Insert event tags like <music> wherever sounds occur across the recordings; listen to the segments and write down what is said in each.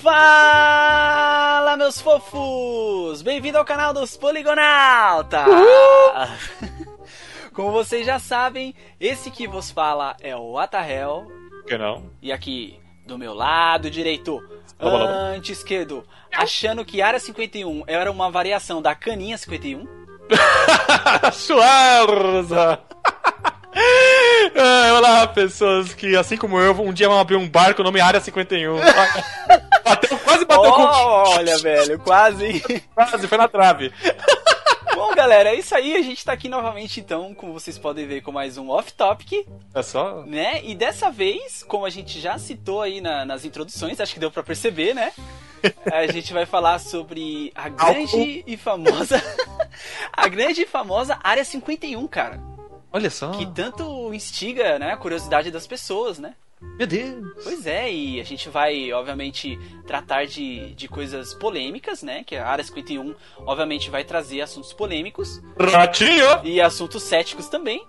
Fala, meus fofos! Bem-vindo ao canal dos Poligonautas! Como vocês já sabem, esse que vos fala é o Atahel. Que não? E aqui, do meu lado direito, anti-esquerdo, achando que Área 51 era uma variação da Caninha 51. <laughs> Schwarza! Ah, <laughs> olá, pessoas que, assim como eu, um dia vão abrir um barco nome Área 51. <laughs> bateu, quase bateu oh, com... Olha, velho, quase. <laughs> Quase, foi na trave. Bom, galera, é isso aí. A gente tá aqui novamente, então, como vocês podem ver, com mais um Off Topic. É só? Né? E dessa vez, como a gente já citou aí na, nas introduções, acho que deu para perceber, né? A <laughs> gente vai falar sobre a grande e famosa. <laughs> a grande e famosa Área 51, cara. Olha só. Que tanto instiga, né, a curiosidade das pessoas, né? Meu Deus! Pois é, e a gente vai, obviamente, tratar de, de coisas polêmicas, né? Que a Área 51, obviamente, vai trazer assuntos polêmicos. Ratinho! E assuntos céticos também.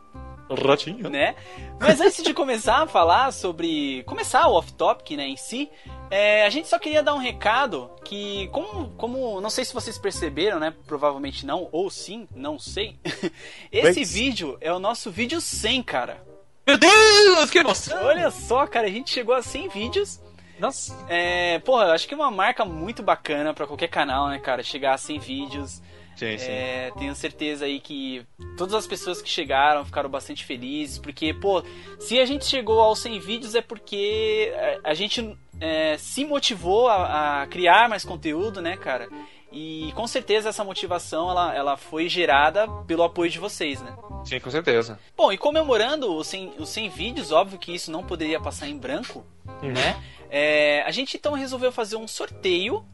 Ratinho. Né? Mas antes de começar a falar sobre. Começar o off-topic, né, em si, é, a gente só queria dar um recado que, como, como. Não sei se vocês perceberam, né? Provavelmente não, ou sim, não sei. <laughs> Esse Mas... vídeo é o nosso vídeo 100, cara. Meu Deus, que emoção! Olha só, cara, a gente chegou a 100 vídeos. Nossa. É, porra, acho que é uma marca muito bacana para qualquer canal, né, cara? Chegar a 100 vídeos. Sim, sim. É, tenho certeza aí que todas as pessoas que chegaram ficaram bastante felizes, porque, pô, se a gente chegou aos 100 vídeos é porque a, gente é, se motivou a, a, criar mais conteúdo, né, cara? E com certeza essa motivação ela, ela foi gerada pelo apoio de vocês, né? Sim, com certeza. Bom, e comemorando os 100, os 100 vídeos, óbvio que isso não poderia passar em branco, uhum. né? É, a gente então resolveu fazer um sorteio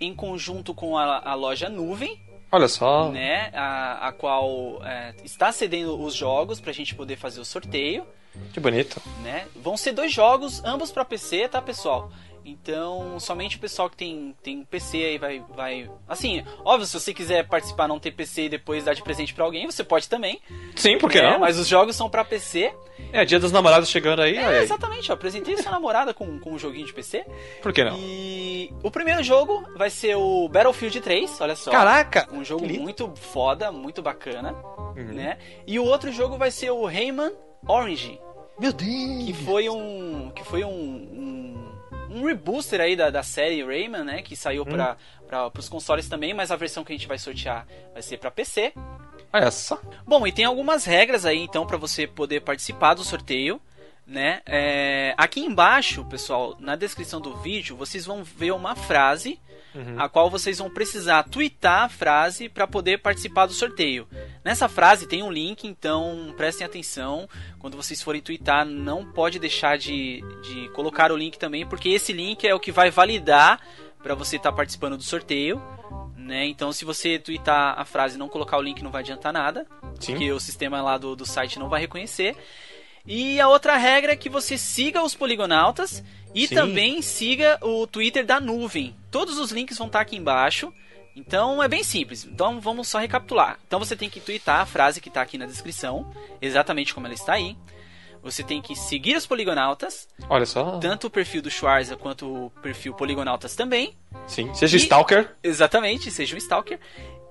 em conjunto com a, a loja Nuvem, Olha só. Né? A, a qual é, está cedendo os jogos pra gente poder fazer o sorteio. Que bonito. Né? Vão ser dois jogos, ambos para PC, tá, pessoal? Então, somente o pessoal que tem, tem PC aí vai, vai. Assim, óbvio, se você quiser participar não ter PC e depois dar de presente para alguém, você pode também. Sim, por que é, não? Mas os jogos são para PC. É, dia dos namorados chegando aí. É, exatamente, eu apresentei sua namorada com, com um joguinho de PC. Por que não? E o primeiro jogo vai ser o Battlefield 3, olha só. Caraca! Um jogo muito foda, muito bacana, uhum. né? E o outro jogo vai ser o Rayman Orange. Meu Deus! Que foi um. Que foi um, um um rebooster aí da, da série Rayman, né? Que saiu hum. para os consoles também, mas a versão que a gente vai sortear vai ser para PC. Olha só. Bom, e tem algumas regras aí então para você poder participar do sorteio. Né? É, aqui embaixo, pessoal, na descrição do vídeo, vocês vão ver uma frase uhum. a qual vocês vão precisar twittar a frase para poder participar do sorteio. Nessa frase tem um link, então prestem atenção. Quando vocês forem twittar, não pode deixar de, de colocar o link também, porque esse link é o que vai validar para você estar tá participando do sorteio. Né? Então, se você twittar a frase e não colocar o link, não vai adiantar nada, Sim. porque o sistema lá do, do site não vai reconhecer. E a outra regra é que você siga os poligonautas e Sim. também siga o Twitter da nuvem. Todos os links vão estar aqui embaixo. Então é bem simples. Então vamos só recapitular. Então você tem que twittar a frase que está aqui na descrição, exatamente como ela está aí. Você tem que seguir os poligonautas. Olha só. Tanto o perfil do Schwarza quanto o perfil poligonautas também. Sim. Seja e, Stalker. Exatamente, seja um Stalker.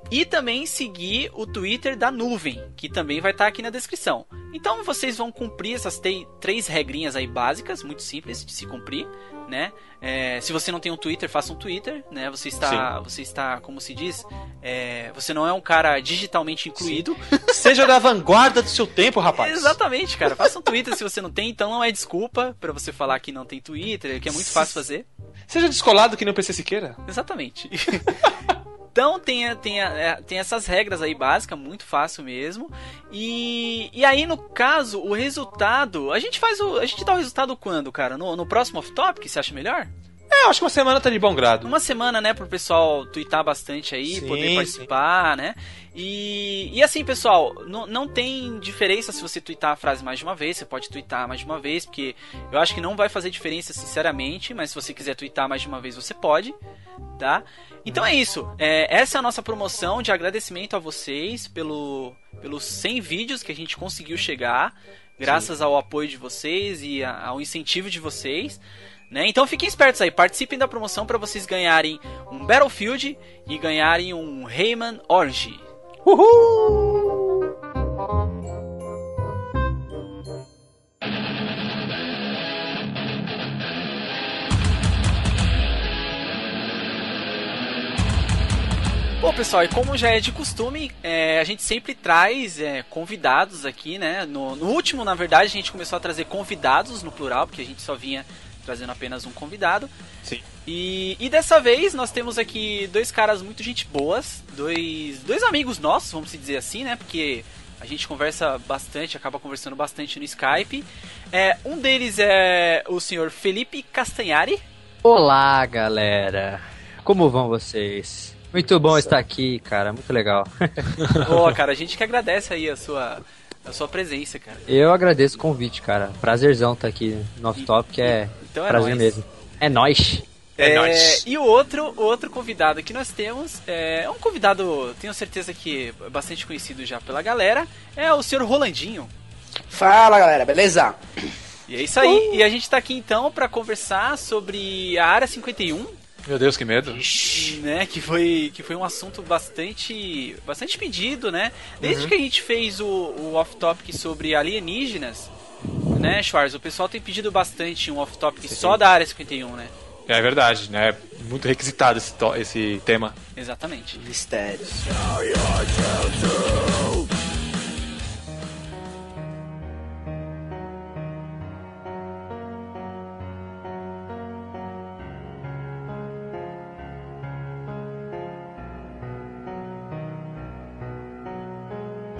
E também seguir o Twitter da Nuvem, que também vai estar aqui na descrição. Então vocês vão cumprir essas três regrinhas aí básicas, muito simples de se cumprir, né? É, se você não tem um Twitter, faça um Twitter, né? Você está, Sim. você está, como se diz, é, você não é um cara digitalmente incluído. Seja da vanguarda do seu tempo, rapaz. Exatamente, cara. Faça um Twitter se você não tem, então não é desculpa para você falar que não tem Twitter, que é muito fácil fazer. Seja descolado que nem o PC Siqueira. Exatamente. <laughs> Então tem, tem, é, tem essas regras aí básicas, muito fácil mesmo. E, e aí, no caso, o resultado. A gente faz o. A gente dá o resultado quando, cara? No, no próximo off-topic, você acha melhor? É, acho que uma semana tá de bom grado. Uma semana, né, pro pessoal twittar bastante aí, sim, poder participar, sim. né? E, e assim, pessoal, não, não tem diferença se você twittar a frase mais de uma vez, você pode twittar mais de uma vez, porque eu acho que não vai fazer diferença, sinceramente, mas se você quiser twittar mais de uma vez, você pode, tá? Então é isso. É, essa é a nossa promoção de agradecimento a vocês pelo, pelos 100 vídeos que a gente conseguiu chegar, graças Sim. ao apoio de vocês e a, ao incentivo de vocês. Né? Então fiquem espertos aí, participem da promoção para vocês ganharem um Battlefield e ganharem um Rayman Orgy. Uhul! Bom, pessoal, e como já é de costume, é, a gente sempre traz é, convidados aqui, né? No, no, último, na verdade, a gente começou a trazer convidados no plural, porque a gente só vinha trazendo apenas um convidado. Sim. E, e dessa vez nós temos aqui dois caras muito gente boas, dois, dois amigos nossos, vamos dizer assim, né? Porque a gente conversa bastante, acaba conversando bastante no Skype. É, um deles é o senhor Felipe Castanhari. Olá, galera. Como vão vocês? Muito bom estar aqui, cara. Muito legal. <laughs> Pô, cara, a gente que agradece aí a sua, a sua presença, cara. Eu agradeço o convite, cara. Prazerzão estar aqui no Off Top, é, então é prazer nóis. mesmo. É nóis. É, é E o outro, o outro convidado que nós temos é um convidado, tenho certeza que é bastante conhecido já pela galera, é o senhor Rolandinho. Fala galera, beleza? E é isso aí. Uh. E a gente tá aqui então para conversar sobre a Área 51, meu Deus, que medo. Né, que foi, que foi um assunto bastante bastante pedido, né? Desde uhum. que a gente fez o, o off-topic sobre alienígenas, né, Schwarz? O pessoal tem pedido bastante um off-topic só da área 51, né? É verdade, né? Muito requisitado esse, esse tema. Exatamente. Mistérios.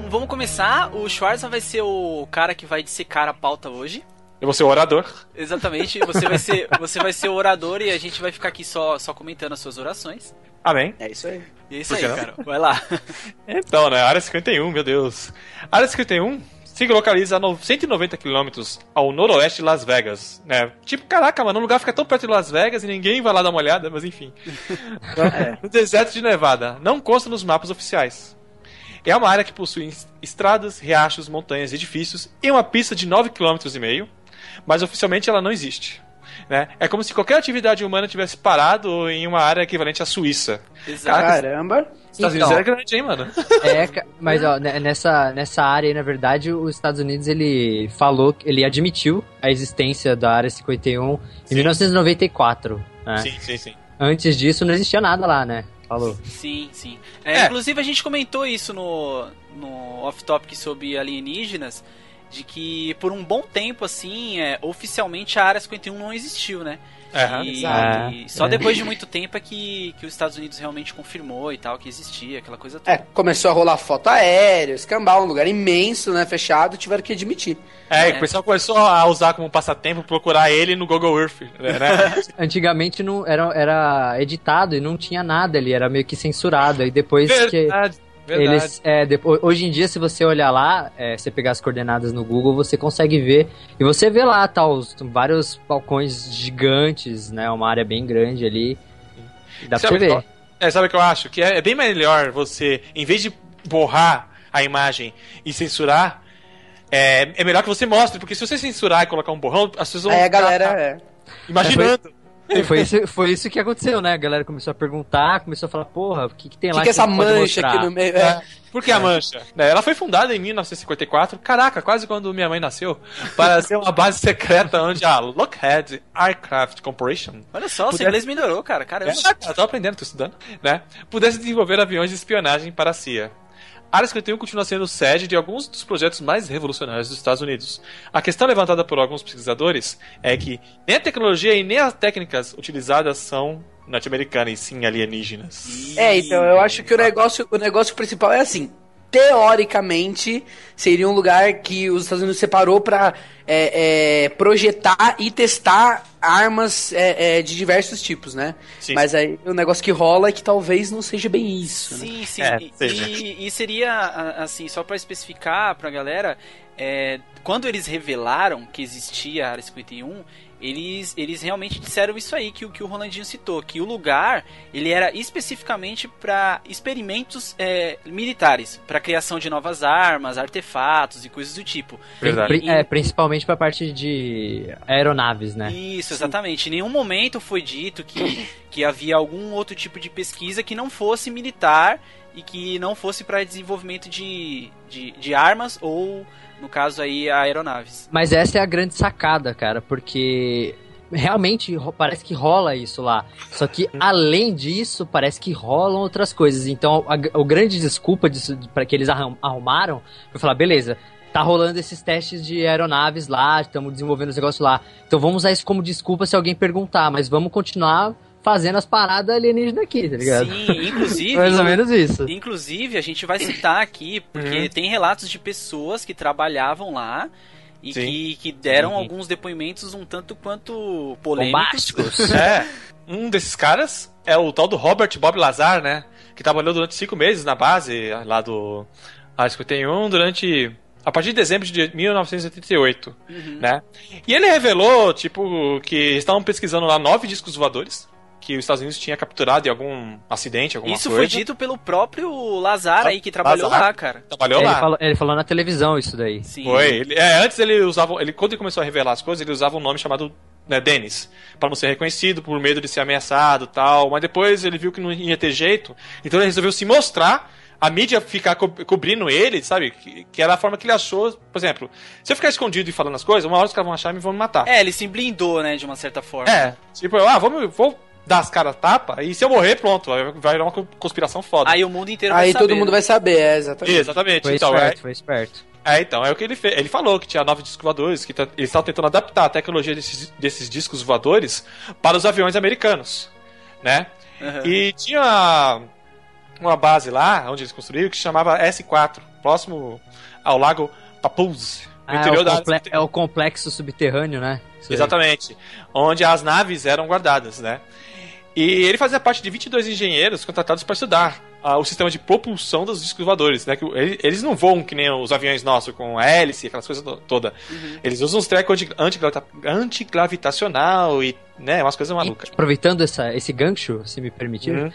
Vamos começar. O Schwarza vai ser o cara que vai dissecar a pauta hoje. Eu vou ser o orador. Exatamente, você vai ser, você vai ser o orador e a gente vai ficar aqui só, só comentando as suas orações. Amém. É isso aí. E é isso aí, cara. Vai lá. Então, né? Área 51, meu Deus. Área 51 se localiza a 190 quilômetros ao noroeste de Las Vegas, né? Tipo, caraca, mano, o lugar fica tão perto de Las Vegas e ninguém vai lá dar uma olhada, mas enfim. <laughs> é. No deserto de Nevada. Não consta nos mapas oficiais. É uma área que possui estradas, riachos, montanhas, edifícios e uma pista de 9,5 km, mas oficialmente ela não existe. Né? É como se qualquer atividade humana tivesse parado em uma área equivalente à Suíça. Caramba! Estados então, Unidos é grande, hein, mano? É, mas ó, nessa, nessa área aí, na verdade, os Estados Unidos ele falou, ele admitiu a existência da área 51 sim. em 1994. Né? Sim, sim, sim. Antes disso não existia nada lá, né? Falou. Sim, sim. É, é. Inclusive a gente comentou isso no, no off-topic sobre alienígenas, de que por um bom tempo, assim, é, oficialmente a Área 51 não existiu, né? Uhum. E, e, só é. depois de muito tempo é que, que os Estados Unidos realmente confirmou e tal, que existia, aquela coisa toda. É, começou a rolar foto aérea, escambar, um lugar imenso, né, fechado, tiveram que admitir. É, é. o pessoal começou a usar como passatempo procurar ele no Google Earth, né? <laughs> Antigamente não era, era editado e não tinha nada ali, era meio que censurado, e depois Verdade. que... Verdade. Eles, é, depois, hoje em dia, se você olhar lá, é, você pegar as coordenadas no Google, você consegue ver. E você vê lá, tá, os, vários balcões gigantes, né? Uma área bem grande ali. Dá sabe pra você ver. É, sabe o que eu acho? Que é, é bem melhor você, em vez de borrar a imagem e censurar, é, é melhor que você mostre, porque se você censurar e colocar um borrão, as pessoas vão. É, a galera. É. Imaginando. É, foi, isso, foi isso que aconteceu, né? A galera começou a perguntar, começou a falar, porra, o que, que tem lá? O que, que, é essa mancha aqui no meio? É. Por que a mancha? É, ela foi fundada em 1954, caraca, quase quando minha mãe nasceu, para ser uma base secreta onde a Lockheed Aircraft Corporation. Olha só, pudesse... o inglês melhorou, cara. Caramba. É, tô aprendendo, tô estudando, né? Pudesse desenvolver aviões de espionagem para a CIA. A Área 51 continua sendo sede de alguns dos projetos mais revolucionários dos Estados Unidos. A questão levantada por alguns pesquisadores é que nem a tecnologia e nem as técnicas utilizadas são norte-americanas e sim alienígenas. É, então eu acho que o negócio, o negócio principal é assim teoricamente, seria um lugar que os Estados Unidos separou para é, é, projetar e testar armas é, é, de diversos tipos, né? Sim. Mas aí o negócio que rola é que talvez não seja bem isso. Sim, né? sim. É, e, e, seria, assim, só para especificar pra galera, é, quando eles revelaram que existia a Área 51, eles, eles realmente disseram isso aí que, o que o Rolandinho citou, que o lugar ele era especificamente para experimentos é, militares, para criação de novas armas, artefatos e coisas do tipo. Verdade. E, é, principalmente para parte de aeronaves, né? Isso, exatamente. Sim. Em nenhum momento foi dito que, que havia algum outro tipo de pesquisa que não fosse militar e que não fosse para desenvolvimento de, de, de armas ou no caso aí, aeronaves. Mas essa é a grande sacada, cara, porque realmente parece que rola isso lá. Só que além disso, parece que rolam outras coisas. Então, a, a grande desculpa disso para que eles arrumaram foi falar, beleza, tá rolando esses testes de aeronaves lá, estamos desenvolvendo os negócios lá. Então vamos usar isso como desculpa se alguém perguntar, mas vamos continuar fazendo as paradas alienígenas aqui, tá ligado? Sim, inclusive. <laughs> Mais ou menos isso. Inclusive, a gente vai citar aqui, porque uhum. tem relatos de pessoas que trabalhavam lá e que, que, deram uhum. alguns depoimentos um tanto quanto polêmicos. <laughs> é. Um desses caras é o tal do Robert Bob Lazar, né? Que trabalhou durante cinco meses na base lá do a 51 durante a partir de dezembro de 1988, uhum. né? E ele revelou, tipo, que estavam pesquisando lá nove discos voadores que os Estados Unidos tinha capturado em algum acidente, alguma isso coisa. Isso foi dito pelo próprio Lazar aí, que trabalhou Lazar, lá, cara. Trabalhou é, lá. Ele falou, ele falou, na televisão isso daí. Sim. Foi. Ele, é, antes ele usava, ele, quando ele começou a revelar as coisas, ele usava um nome chamado né, Dennis, para não ser reconhecido, por medo de ser ameaçado tal. Mas depois ele viu que não ia ter jeito, então ele resolveu se mostrar a mídia ficar co cobrindo ele, sabe? Que, que, era a forma que ele achou. Por exemplo, se eu ficar escondido e falando as coisas, uma hora os caras vão achar e me vão me matar. É, ele se blindou, né, de uma certa forma. É, tipo, ah, vamos, vou dar as caras tapa, e se eu morrer, pronto, vai virar uma conspiração foda. Aí o mundo inteiro vai Aí saber. Aí todo mundo vai saber, é, exatamente. Exatamente. Foi então, esperto, é... foi esperto. É, então, é o que ele fez. Ele falou que tinha nove discos voadores, que tá, eles estavam tentando adaptar a tecnologia desses, desses discos voadores para os aviões americanos, né? Uhum. E tinha uma base lá, onde eles construíram, que se chamava S4, próximo ao lago Papoose. Ah, é, o da... é o complexo subterrâneo, né? Isso Exatamente. Aí. Onde as naves eram guardadas, né? E ele fazia parte de 22 engenheiros contratados para estudar uh, o sistema de propulsão dos discos voadores, né? Que eles não voam que nem os aviões nossos, com hélice, aquelas coisas todas. Uhum. Eles usam uns trecos antigravitacional e, né, umas coisas malucas. E, aproveitando essa, esse gancho, se me permitir, uhum.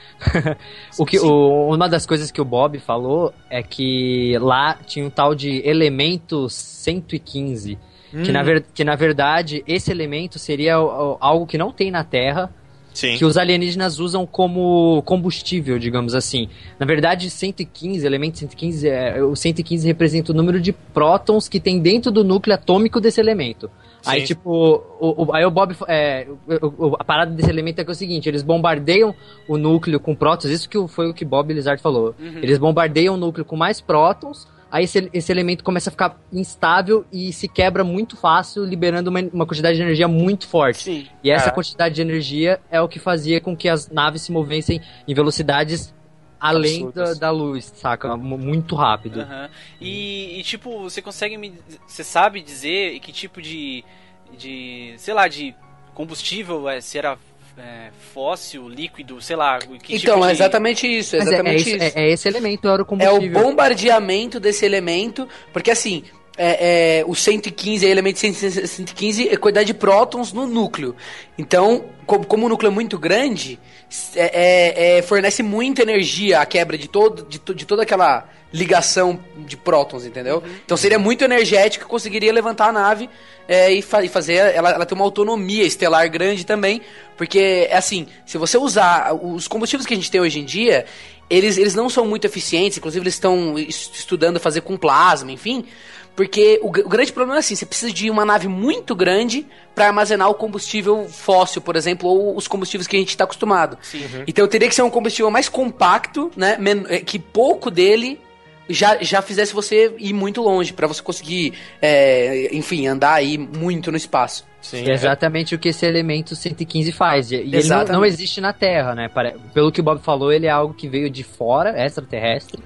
<laughs> o que, o, uma das coisas que o Bob falou é que lá tinha um tal de elemento 115, hum. que, na ver, que na verdade esse elemento seria algo que não tem na Terra, Sim. que os alienígenas usam como combustível, digamos assim. Na verdade, 115, elemento 115, é, o 115 representa o número de prótons que tem dentro do núcleo atômico desse elemento. Sim. Aí, tipo, o, o, aí o Bob. É, o, a parada desse elemento é, que é o seguinte: eles bombardeiam o núcleo com prótons, isso que foi o que Bob Lizard falou. Uhum. Eles bombardeiam o núcleo com mais prótons, aí esse, esse elemento começa a ficar instável e se quebra muito fácil, liberando uma, uma quantidade de energia muito forte. Sim. E essa é. quantidade de energia é o que fazia com que as naves se movessem em velocidades além da, da, luz, saca? Muito rápido. Uhum. E, e, tipo, você consegue me. Você sabe dizer que tipo de. de. sei lá, de combustível é, se era é, fóssil, líquido, sei lá. Que então, tipo é exatamente isso. É, é exatamente é, isso. É, é, esse elemento, era o combustível. É o bombardeamento desse elemento, porque assim. É, é, o 115, elemento 115 é quantidade de prótons no núcleo. Então, como, como o núcleo é muito grande, é, é, é, fornece muita energia a quebra de, todo, de, de toda aquela ligação de prótons, entendeu? Uhum. Então seria muito energético, conseguiria levantar a nave é, e, fa e, fazer ela, ela ter uma autonomia estelar grande também, porque é assim, se você usar os combustíveis que a gente tem hoje em dia, eles, eles não são muito eficientes, inclusive eles estão estudando fazer com plasma, enfim, porque o, o, grande problema é assim, você precisa de uma nave muito grande para armazenar o combustível fóssil, por exemplo, ou os combustíveis que a gente está acostumado. Uhum. Então teria que ser um combustível mais compacto, né, é, que pouco dele já, já fizesse você ir muito longe, para você conseguir, é, enfim, andar aí muito no espaço. Sim, é exatamente o que esse elemento 115 faz. E ele não, não, existe na Terra, né? Pelo que o Bob falou, ele é algo que veio de fora, extraterrestre.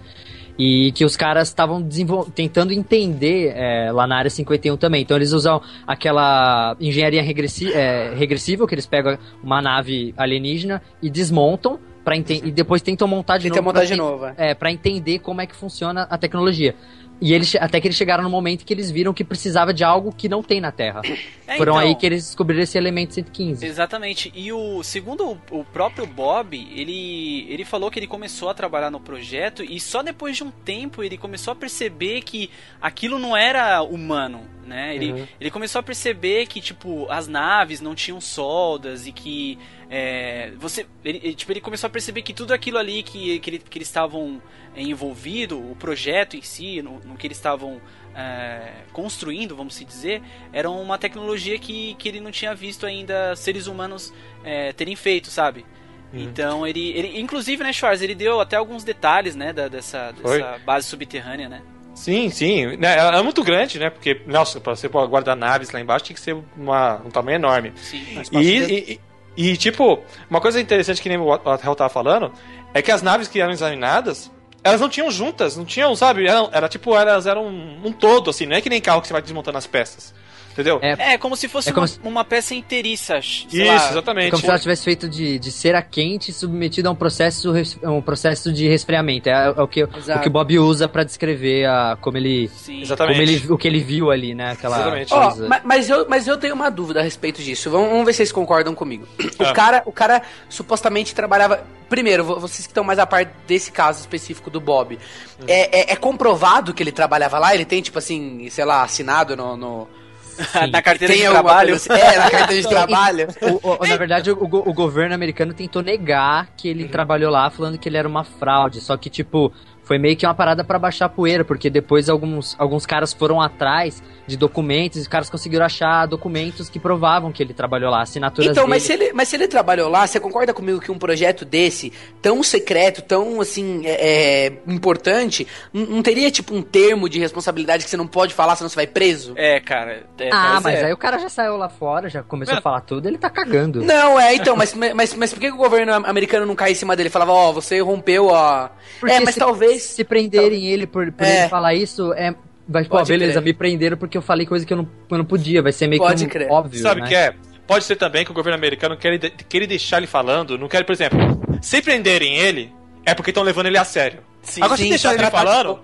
E que os caras estavam tentando entender é, lá na área 51 também. Então eles usam aquela engenharia regressi é, regressiva, que eles pegam uma nave alienígena e desmontam para e depois tentam montar de Tenta novo. montar de novo. É, é para entender como é que funciona a tecnologia. E eles, até que eles chegaram no momento que eles viram que precisava de algo que não tem na Terra. É, Foram então, aí que eles descobriram esse elemento 115. Exatamente. E o segundo o, próprio Bob, ele, ele falou que ele começou a trabalhar no projeto e só depois de um tempo ele começou a perceber que aquilo não era humano, né? Ele, uhum. ele começou a perceber que, tipo, as naves não tinham soldas e que é, você, ele, tipo, ele começou a perceber que tudo aquilo ali que, que, ele, que eles estavam envolvido, o projeto em si, no, no que eles estavam é, construindo, vamos se dizer, era uma tecnologia que, que ele não tinha visto ainda seres humanos é, terem feito, sabe? Uhum. Então ele, ele, inclusive, né, Schwarz, ele deu até alguns detalhes, né, da, dessa, dessa base subterrânea, né? Sim, sim. É, é muito grande, né? Porque, nossa, pra você guardar naves lá embaixo tinha que ser uma, um tamanho enorme. Sim. E, e, e, tipo, uma coisa interessante que nem o Atel tava falando é que as naves que eram examinadas, elas não tinham juntas, não tinham, sabe? Era, era tipo, elas eram um, um todo, assim, não é que nem carro que você vai desmontando as peças. Entendeu? É, é como se fosse é como uma, se... uma, peça inteiriça. Isso, lá. exatamente. É como se ela tivesse feito de, de cera quente submetida a um processo, um processo de resfriamento. É, é o, que, o que Bob usa para descrever a, como ele. Sim. Exatamente. Como ele, o que ele viu ali, né? Aquela exatamente. Oh, mas, mas, eu, mas eu tenho uma dúvida a respeito disso. Vamos, vamos ver se vocês concordam comigo. O, ah. cara, o cara supostamente trabalhava. Primeiro, vocês que estão mais a parte desse caso específico do Bob. Hum. É, é, é, comprovado que ele trabalhava lá? Ele tem, tipo assim, sei lá, assinado no... no <laughs> na carteira Tem de trabalho? Assim? É, na carteira de <laughs> trabalho. O, o, na verdade, o, o, governo americano tentou negar que ele uhum. trabalhou lá, falando que ele era uma fraude. Só que, tipo, foi meio que uma parada para baixar poeira, porque depois alguns, alguns caras foram atrás de documentos e os caras conseguiram achar documentos que provavam que ele trabalhou lá, assinaturas Então, dele. mas se, ele, mas se ele trabalhou lá, você concorda comigo que um projeto desse, tão secreto, tão, assim, é, é, importante, não teria, tipo, um termo de responsabilidade que você não pode falar, senão você vai preso? É, cara. É, ah, mas é. aí o cara já saiu lá fora, já começou a falar tudo, ele tá cagando. Não, é, então, mas, <laughs> mas, mas por que o governo americano não cai em cima dele? Falava, ó, oh, você rompeu, ó... Porque é, mas se, talvez... Se prenderem tal... ele por, por é. ele falar isso, é Vai, pô, beleza, crer. me prenderam porque eu falei coisa que eu não, eu não podia, vai ser meio Pode que um, óbvio. Sabe o né? que é? Pode ser também que o governo americano quer, quer deixar ele falando, não quer, por exemplo, se prenderem ele, é porque estão levando ele a sério. Sim, Agora, sim, se deixar ele falando,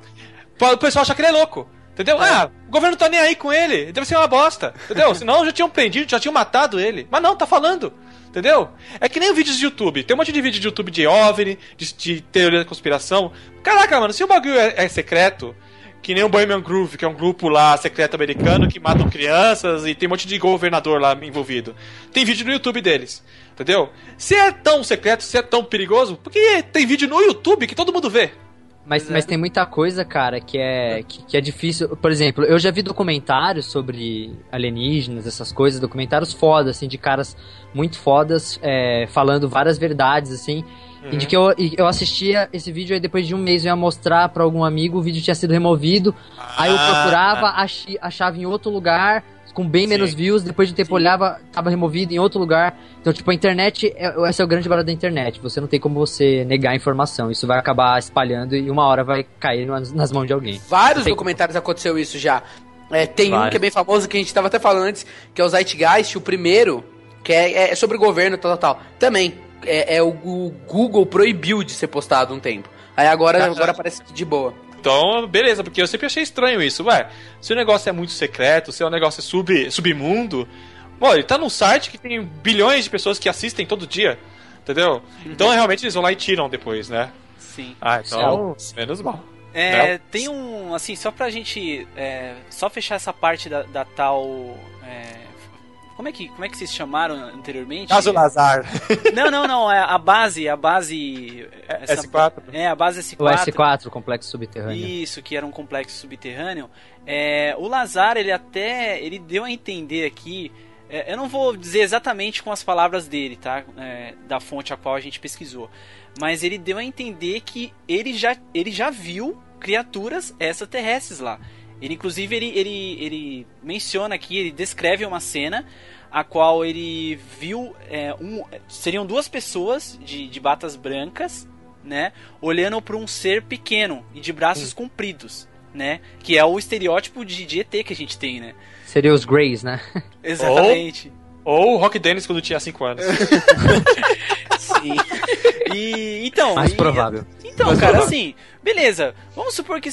o pessoal acha que ele é louco. Entendeu? É. Ah, o governo tá nem aí com ele. Deve ser uma bosta. Entendeu? <laughs> Senão já tinham prendido, já tinham matado ele. Mas não, tá falando. Entendeu? É que nem vídeos de YouTube. Tem um monte de vídeo de YouTube de OVNI, de, de teoria da conspiração. Caraca, mano, se o bagulho é, é secreto, que nem o Bohemian Groove, que é um grupo lá secreto americano que matam crianças e tem um monte de governador lá envolvido. Tem vídeo no YouTube deles. Entendeu? Se é tão secreto, se é tão perigoso, porque tem vídeo no YouTube que todo mundo vê. Mas, mas tem muita coisa, cara, que é, que, que, é difícil. Por exemplo, eu já vi documentários sobre alienígenas, essas coisas, documentários fodas, assim, de caras muito fodas, é, falando várias verdades, assim. Uhum. E de que eu, eu assistia esse vídeo aí depois de um mês eu ia mostrar para algum amigo, o vídeo tinha sido removido. Ah, aí eu procurava, ach, achava em outro lugar, com bem Sim. menos views, depois de um tempo Sim. olhava, tava removido em outro lugar. Então, tipo, a internet, é, esse é o grande valor da internet. Você não tem como você negar a informação. Isso vai acabar espalhando e uma hora vai cair nas, nas mãos de alguém. Vários tem... documentários aconteceu isso já. É, tem Vários. um que é bem famoso, que a gente tava até falando antes, que é o Zeitgeist, o primeiro, que é, é sobre o governo, tal, tal, tal. Também, é, é o, o, Google proibiu de ser postado um tempo. Aí agora, agora parece de boa. Então, beleza, porque eu sempre achei estranho isso. Ué, se o negócio é muito secreto, se o negócio é sub, submundo. Pô, ele tá num site que tem bilhões de pessoas que assistem todo dia. Entendeu? Uhum. Então realmente eles vão lá e tiram depois, né? Sim. Ah, então, menos mal. É, tem um, assim, só pra gente é, só fechar essa parte da, da tal é, como é que, como é que vocês chamaram anteriormente? Caso Lazar. <laughs> Não, não, não. É a base, a base. Essa, S4. É, a base S4. O S4, o complexo subterrâneo. Isso, que era um complexo subterrâneo. É, o Lazar, ele até. Ele deu a entender aqui. É, eu não vou dizer exatamente com as palavras dele, tá? É, da fonte a qual a gente pesquisou. Mas ele deu a entender que ele já, ele já viu criaturas extraterrestres lá. Ele, inclusive, ele, ele, ele menciona aqui, ele descreve uma cena a qual ele viu é, um, seriam duas pessoas de, de batas brancas, né, olhando para um ser pequeno e de braços hum. compridos, né, que é o estereótipo de, de ET que a gente tem, né. Seria os Greys, né? <laughs> Exatamente. Ou o Rock Dennis quando tinha 5 anos. <laughs> Sim. E então. Mais provável. Então, Mais cara, provável. assim, beleza. Vamos supor que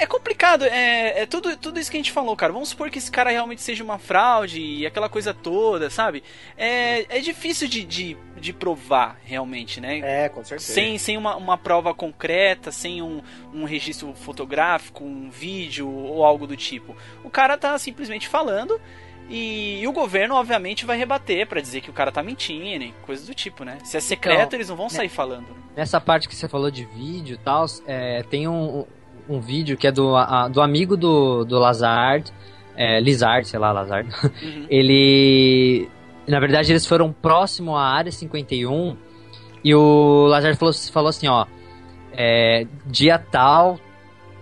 é complicado, é, é, tudo, tudo isso que a gente falou, cara. Vamos supor que esse cara realmente seja uma fraude e aquela coisa toda, sabe? É, é difícil de, de, de provar, realmente, né? É, com certeza. Sem, sem uma, uma prova concreta, sem um, um registro fotográfico, um vídeo ou algo do tipo. O cara tá simplesmente falando e, e, o governo, obviamente, vai rebater para dizer que o cara tá mentindo e coisas do tipo, né? Se é secreto, então, eles não vão sair né, falando. Nessa parte que você falou de vídeo e tal, é, tem um, um vídeo que é do, a, do amigo do, do Lazard, é, Lizard, sei lá, Lazard. <laughs> Uhum. Ele. Na verdade, eles foram próximo à área 51 e o Lazard falou, falou assim: ó, é, dia tal,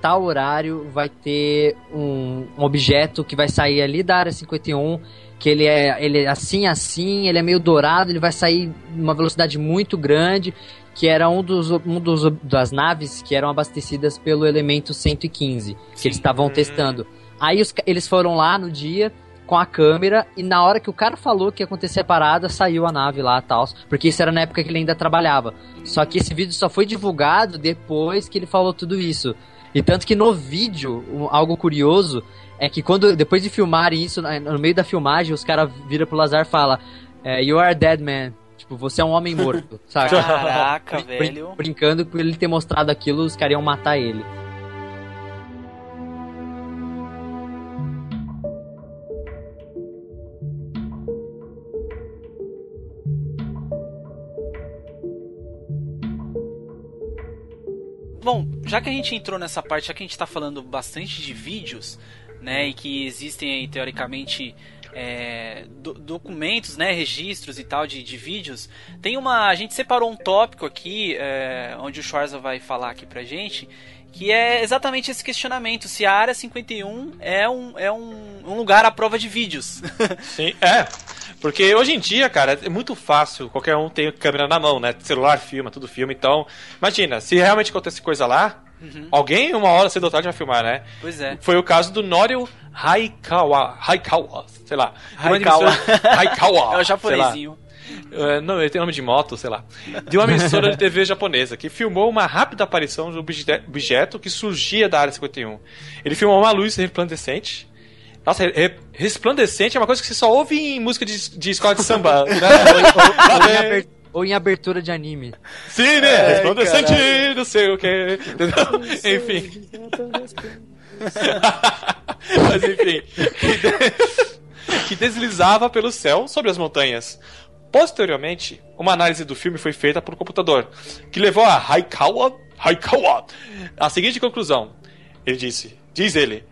tal horário vai ter um, um, objeto que vai sair ali da área 51, que ele é, ele é assim, assim, ele é meio dourado, ele vai sair numa velocidade muito grande, que era um dos, um dos das naves que eram abastecidas pelo elemento 115, Sim. que eles estavam testando. Aí os, eles foram lá no dia com a câmera e na hora que o cara falou que ia acontecer a parada, saiu a nave lá tal. Porque isso era na época que ele ainda trabalhava. Só que esse vídeo só foi divulgado depois que ele falou tudo isso. E tanto que no vídeo, um, algo curioso é que quando depois de filmarem isso, no meio da filmagem, os caras viram pro Lazar e falam é, You are dead man. Tipo, você é um homem morto, <laughs> sabe? Caraca, velho. Brincando por ele ter mostrado aquilo, os caras iam matar ele. Bom, já que a gente entrou nessa parte, já que a gente está falando bastante de vídeos, né, e que existem aí teoricamente é, do, documentos, né, registros e tal de, de vídeos, tem uma, a gente separou um tópico aqui, é, onde o Schwarza vai falar aqui pra gente, que é exatamente esse questionamento, se a área 51 é um, é um, um lugar à prova de vídeos. <laughs> Sim, é. Porque hoje em dia, cara, é muito fácil, qualquer um tem câmera na mão, né? Celular filma, tudo filma, então. Imagina, se realmente acontece coisa lá, uhum. alguém uma hora cedo ou tarde vai filmar, né? Pois é. Foi o caso do Norio Haikawa. Haikawa, sei lá. Haikawa. Haikawa. <laughs> é o japonesinho. Uh, não, ele tem nome de moto, sei lá. De uma emissora de TV japonesa que filmou uma rápida aparição de um objeto que surgia da área 51. Ele filmou uma luz resplandecente nossa, resplandecente é uma coisa que você só ouve em música de, de escola de samba. né? <laughs> ou, em abertura de anime. Sim, né? Resplandecente, caralho. não sei o que. enfim. <laughs> Mas enfim. Que, deslizava pelo céu sobre as montanhas. Posteriormente, uma análise do filme foi feita por um computador, que levou a Haikawa, Haikawa a seguinte conclusão. Ele disse: Diz ele,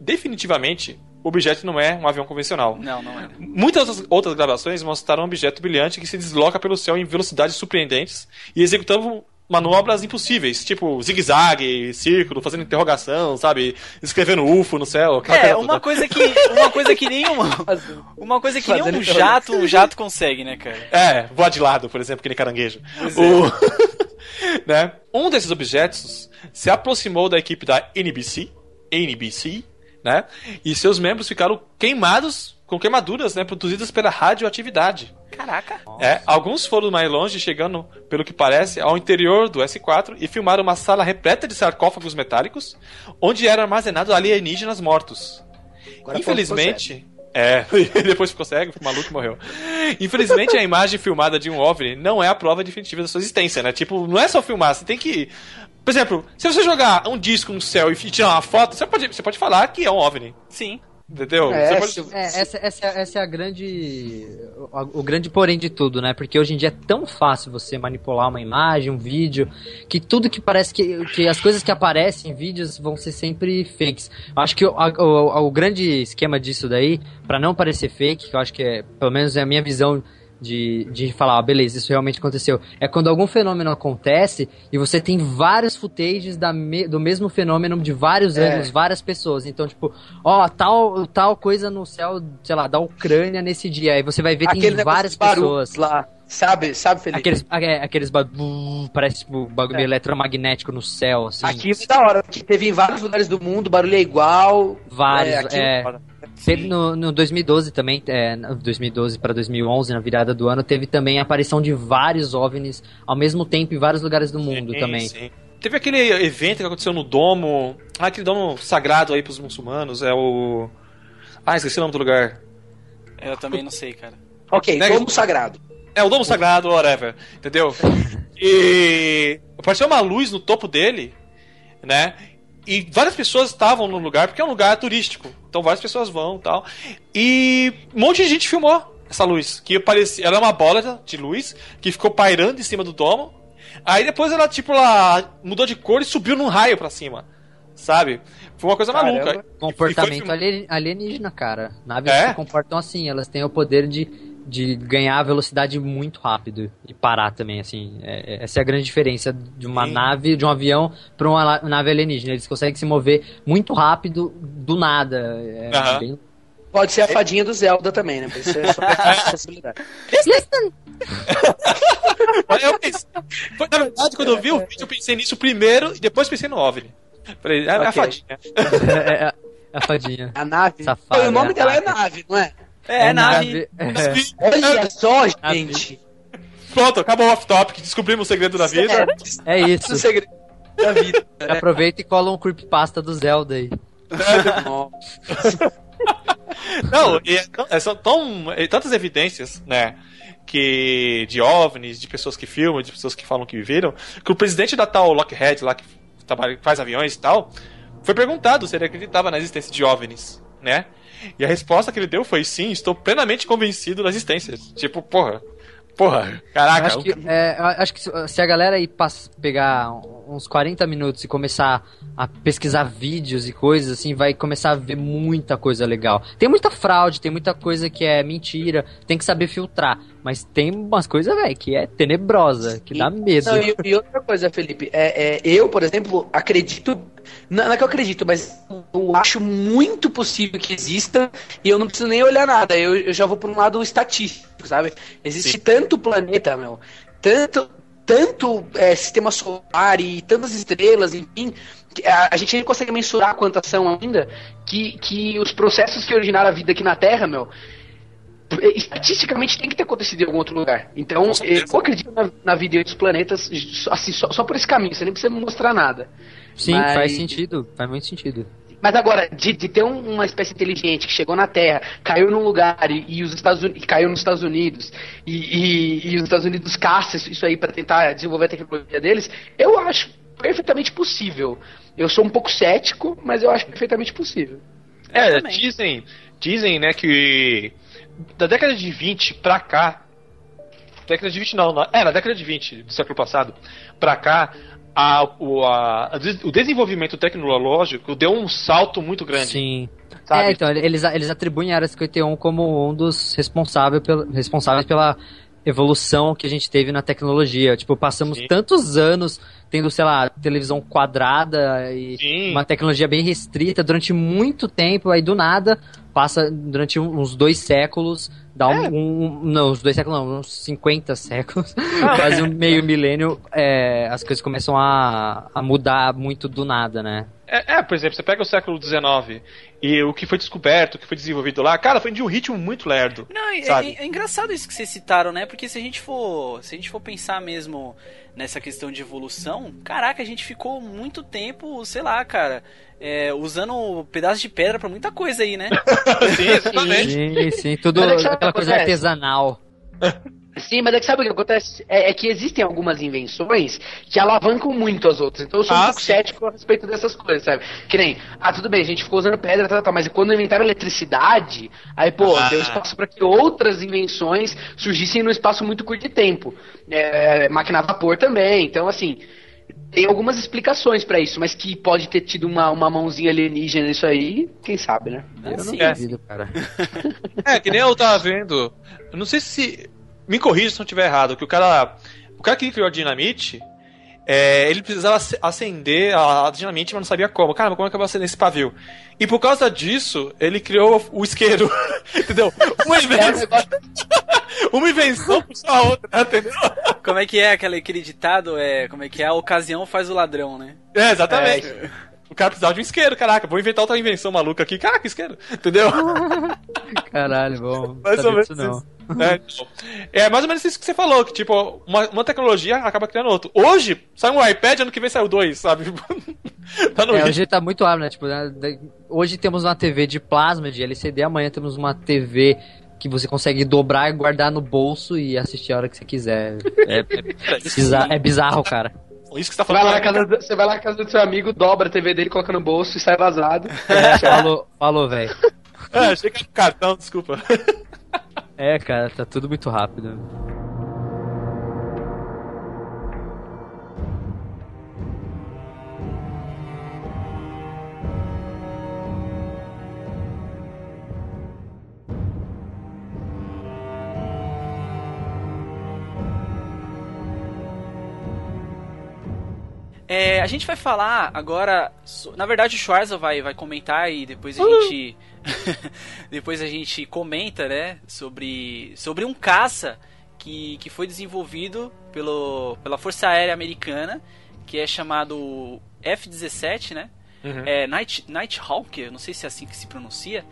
definitivamente o objeto não é um avião convencional. Não, não é. Muitas outras gravações mostraram um objeto brilhante que se desloca pelo céu em velocidades surpreendentes e executando manobras impossíveis, tipo zigue-zague, círculo, fazendo interrogação, sabe? Escrevendo UFO no céu. É, uma coisa que uma coisa que nenhum <laughs> uma coisa que nenhum jato, um jato consegue, né, cara? É, voar de lado, por exemplo, que nem caranguejo. O... É. <laughs> né? Um desses objetos se aproximou da equipe da NBC, NBC, né? E seus membros ficaram queimados com queimaduras, né, produzidas pela radioatividade. Caraca. É, alguns foram mais longe, chegando, pelo que parece, ao interior do S4 e filmaram uma sala repleta de sarcófagos metálicos, onde eram armazenados alienígenas mortos. Agora Infelizmente, é, e <laughs> depois ficou cego, ficou maluco e morreu. Infelizmente, a imagem filmada de um OVNI não é a prova definitiva da sua existência, né? Tipo, não é só filmar, você tem que por exemplo, se você jogar um disco no céu e tirar uma foto, você pode, você pode falar que é um OVNI. Sim. Entendeu? É, pode... é, essa, essa, essa é a grande. O, o, grande porém de tudo, né? Porque hoje em dia é tão fácil você manipular uma imagem, um vídeo, que tudo que parece que. que as coisas que aparecem em vídeos vão ser sempre fakes. Eu acho que o, o, o grande esquema disso daí, para não parecer fake, que eu acho que é, pelo menos é a minha visão de, de falar, ah, beleza, isso realmente aconteceu. É quando algum fenômeno acontece e você tem vários footages da me, do mesmo fenômeno de vários é. anos, várias pessoas. Então, tipo, ó, tal, tal coisa no céu, sei lá, da Ucrânia nesse dia. Aí você vai ver Aquele tem várias pessoas. lá. Sabe, sabe, Felipe? Aqueles, é, aqueles parece tipo bagulho é. eletromagnético no céu, assim. Aqui é da hora, porque teve em vários lugares do mundo, barulho é igual. Vários, é. é Teve no, no 2012 também, é, 2012 para 2011, na virada do ano, teve também a aparição de vários OVNIs ao mesmo tempo em vários lugares do mundo sim, também. Sim. teve aquele evento que aconteceu no domo. Ah, aquele domo sagrado aí pros muçulmanos. É o. Ah, esqueci o nome do lugar. Eu também não sei, cara. Ok, domo sagrado. É, o domo sagrado, whatever. Entendeu? E. Apareceu uma luz no topo dele, né? E várias pessoas estavam no lugar, porque é um lugar turístico. Então várias pessoas vão tal. E um monte de gente filmou essa luz. Que parecia. Ela é uma bola de luz que ficou pairando em cima do domo. Aí depois ela, tipo, ela mudou de cor e subiu num raio pra cima. Sabe? Foi uma coisa Caramba. maluca. Comportamento foi... alienígena, cara. Naves é? se comportam assim, elas têm o poder de, de ganhar velocidade muito rápido e parar também, assim. É, é essa é a grande diferença de uma Sim. nave, de um avião para uma nave alienígena. Eles conseguem se mover muito rápido do nada. É uhum. bem... Pode ser a fadinha do Zelda também, né? Pode ser só possibilidade. <laughs> Listen! eu pensei, foi, na verdade, quando eu vi o vídeo, eu pensei nisso primeiro e depois pensei no OVNI. Falei, é, okay. <laughs> a fadinha. É, é, a fadinha. A nave. Safada, o nome é dela é nave, não é? É, é nave. nave. Olha só, gente. Pronto, acabou o off-topic, descobrimos o segredo da vida. É, isso. O segredo da vida. Aproveita e cola um creepypasta do Zelda aí. <laughs> Não, e, é, são tão, tantas evidências, né? Que, de OVNIs, de pessoas que filmam, de pessoas que falam que viveram, que o presidente da tal Lockheed, lá que trabalha, faz aviões e tal, foi perguntado se ele acreditava na existência de OVNIs, né? E a resposta que ele deu foi sim, estou plenamente convencido da existência. Tipo, porra, Porra, caraca. Acho que, é, acho que se a galera aí pegar uns 40 minutos e começar a pesquisar vídeos e coisas assim, vai começar a ver muita coisa legal. Tem muita fraude, tem muita coisa que é mentira, tem que saber filtrar. Mas tem umas coisas, velho, que é tenebrosa, que dá medo. Não, e, e, outra coisa, Felipe, é, é, eu, por exemplo, acredito. Não, não é que eu acredito, mas eu acho muito possível que exista e eu não preciso nem olhar nada. Eu, eu já vou por um lado estatístico, sabe? Existe Sim. tanto planeta, meu, tanto, tanto é, sistema solar e tantas estrelas, enfim, a, a, gente nem consegue mensurar quantas são ainda, que, que os processos que originaram a vida aqui na Terra, meu, estatisticamente tem que ter acontecido em algum outro lugar. Então, eu acredito na, na vida de outros planetas assim, só, só, por esse caminho, você nem precisa me mostrar nada. Sim, Mas... faz sentido, faz muito sentido. Mas agora, de, de ter um, uma espécie inteligente que chegou na Terra, caiu num lugar e, e os Estados Unidos, caiu nos Estados Unidos e, e, e os Estados Unidos caçam isso aí para tentar desenvolver a tecnologia deles, eu acho perfeitamente possível. Eu sou um pouco cético, mas eu acho perfeitamente possível. É, dizem, dizem, né, que da década de 20 pra cá, década de 20 não, não é, na década de 20 do século passado pra cá, a, o, a, o desenvolvimento tecnológico deu um salto muito grande. Sim. Sabe? É, então, eles, eles atribuem a Área 51 como um dos responsáveis pela, responsáveis pela evolução que a gente teve na tecnologia. Tipo, passamos Sim. tantos anos tendo, sei lá, televisão quadrada e Sim. uma tecnologia bem restrita durante muito tempo, aí do nada passa durante uns dois séculos, dá um, é. um, Não, uns dois séculos não, uns 50 séculos, <laughs> quase um meio milênio, é, as coisas começam a, a mudar muito do nada, né? É, é, por exemplo, você pega o século XIX e o que foi descoberto, o que foi desenvolvido lá, cara, foi de um ritmo muito lerdo. Não, é, é, é, engraçado isso que vocês citaram, né? Porque se a gente for, se a gente for pensar mesmo nessa questão de evolução, caraca, a gente ficou muito tempo, sei lá, cara, é, usando pedaços de pedra para muita coisa aí, né? <laughs> sim, exatamente. Sim, sim, tudo aquela coisa artesanal. Sim, mas é que sabe o que acontece? É, é, que existem algumas invenções que alavancam muito as outras. Então eu sou ah, um pouco sim. cético a respeito dessas coisas, sabe? Que nem, ah, tudo bem, a gente ficou usando pedra, tal, tal, mas quando inventaram eletricidade, aí, pô, ah. deu espaço para que outras invenções surgissem num espaço muito curto de tempo. É, máquina a vapor também, então assim. Tem algumas explicações para isso, mas que pode ter tido uma, uma mãozinha alienígena nisso aí, quem sabe, né? Eu não duvido, cara. <laughs> É, que nem eu tava vendo. Eu não sei se me corrija se eu estiver errado, que o cara. O cara que criou a dinamite. É, ele precisava acender a dinamite, mas não sabia como. Cara, como é que eu vou acender esse pavio? E por causa disso, ele criou o isqueiro. <laughs> entendeu? Uma invenção. <laughs> Uma invenção puxa a outra, entendeu? Como é que é aquele, aquele ditado? É, como é que é? A ocasião faz o ladrão, né? É, exatamente. É. O cara precisava de um isqueiro, caraca. Vou inventar outra invenção maluca aqui. Caraca, isqueiro. Entendeu? <laughs> Caralho, bom. Mais ou menos isso. É, então, é, mais ou menos isso que você falou, que tipo, uma, uma tecnologia acaba criando outro. Hoje, sai um iPad, ano que vem sai o dois, sabe? <laughs> tá no é, hoje tá muito rápido, né? Tipo, né? hoje temos uma TV de plasma, de LCD, amanhã temos uma TV que você consegue dobrar e guardar no bolso e assistir a hora que você quiser. É, é, bizarro, é bizarro, cara. Isso que você tá falando. Vai lá, casa, você vai lá na casa do seu amigo, dobra a TV dele, coloca no bolso e sai vazado. É, falou, falou velho. É, achei que era cartão, desculpa. <laughs> É, cara, tá tudo muito rápido. É, a gente vai falar agora. Na verdade, o Schwarza vai, vai comentar e depois a uhum. gente. <laughs> depois a gente comenta, né? Sobre, sobre um caça que, que foi desenvolvido pelo, pela Força Aérea Americana, que é chamado F-17, né? Uhum. É Night, Nighthawk, eu não sei se é assim que se pronuncia.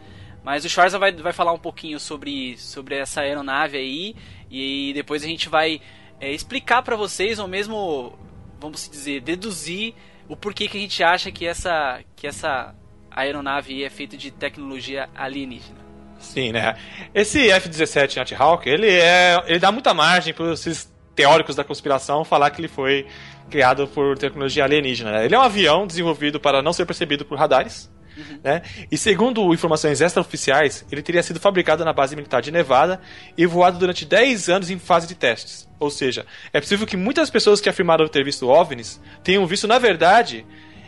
Mas o Schwarza vai, vai falar um pouquinho sobre, sobre essa aeronave aí. E depois a gente vai é, explicar para vocês, ou mesmo vamos dizer, deduzir o porquê que a gente acha que essa, que essa aeronave é feita de tecnologia alienígena. Sim, né? Esse F-17 Nighthawk, ele é, ele dá muita margem para esses teóricos da conspiração falar que ele foi criado por tecnologia alienígena. Né? Ele é um avião desenvolvido para não ser percebido por radares. Uhum. Né? E segundo informações extraoficiais, ele teria sido fabricado na base militar de Nevada e voado durante 10 anos em fase de testes. Ou seja, é possível que muitas pessoas que afirmaram ter visto OVNIs tenham visto, na verdade,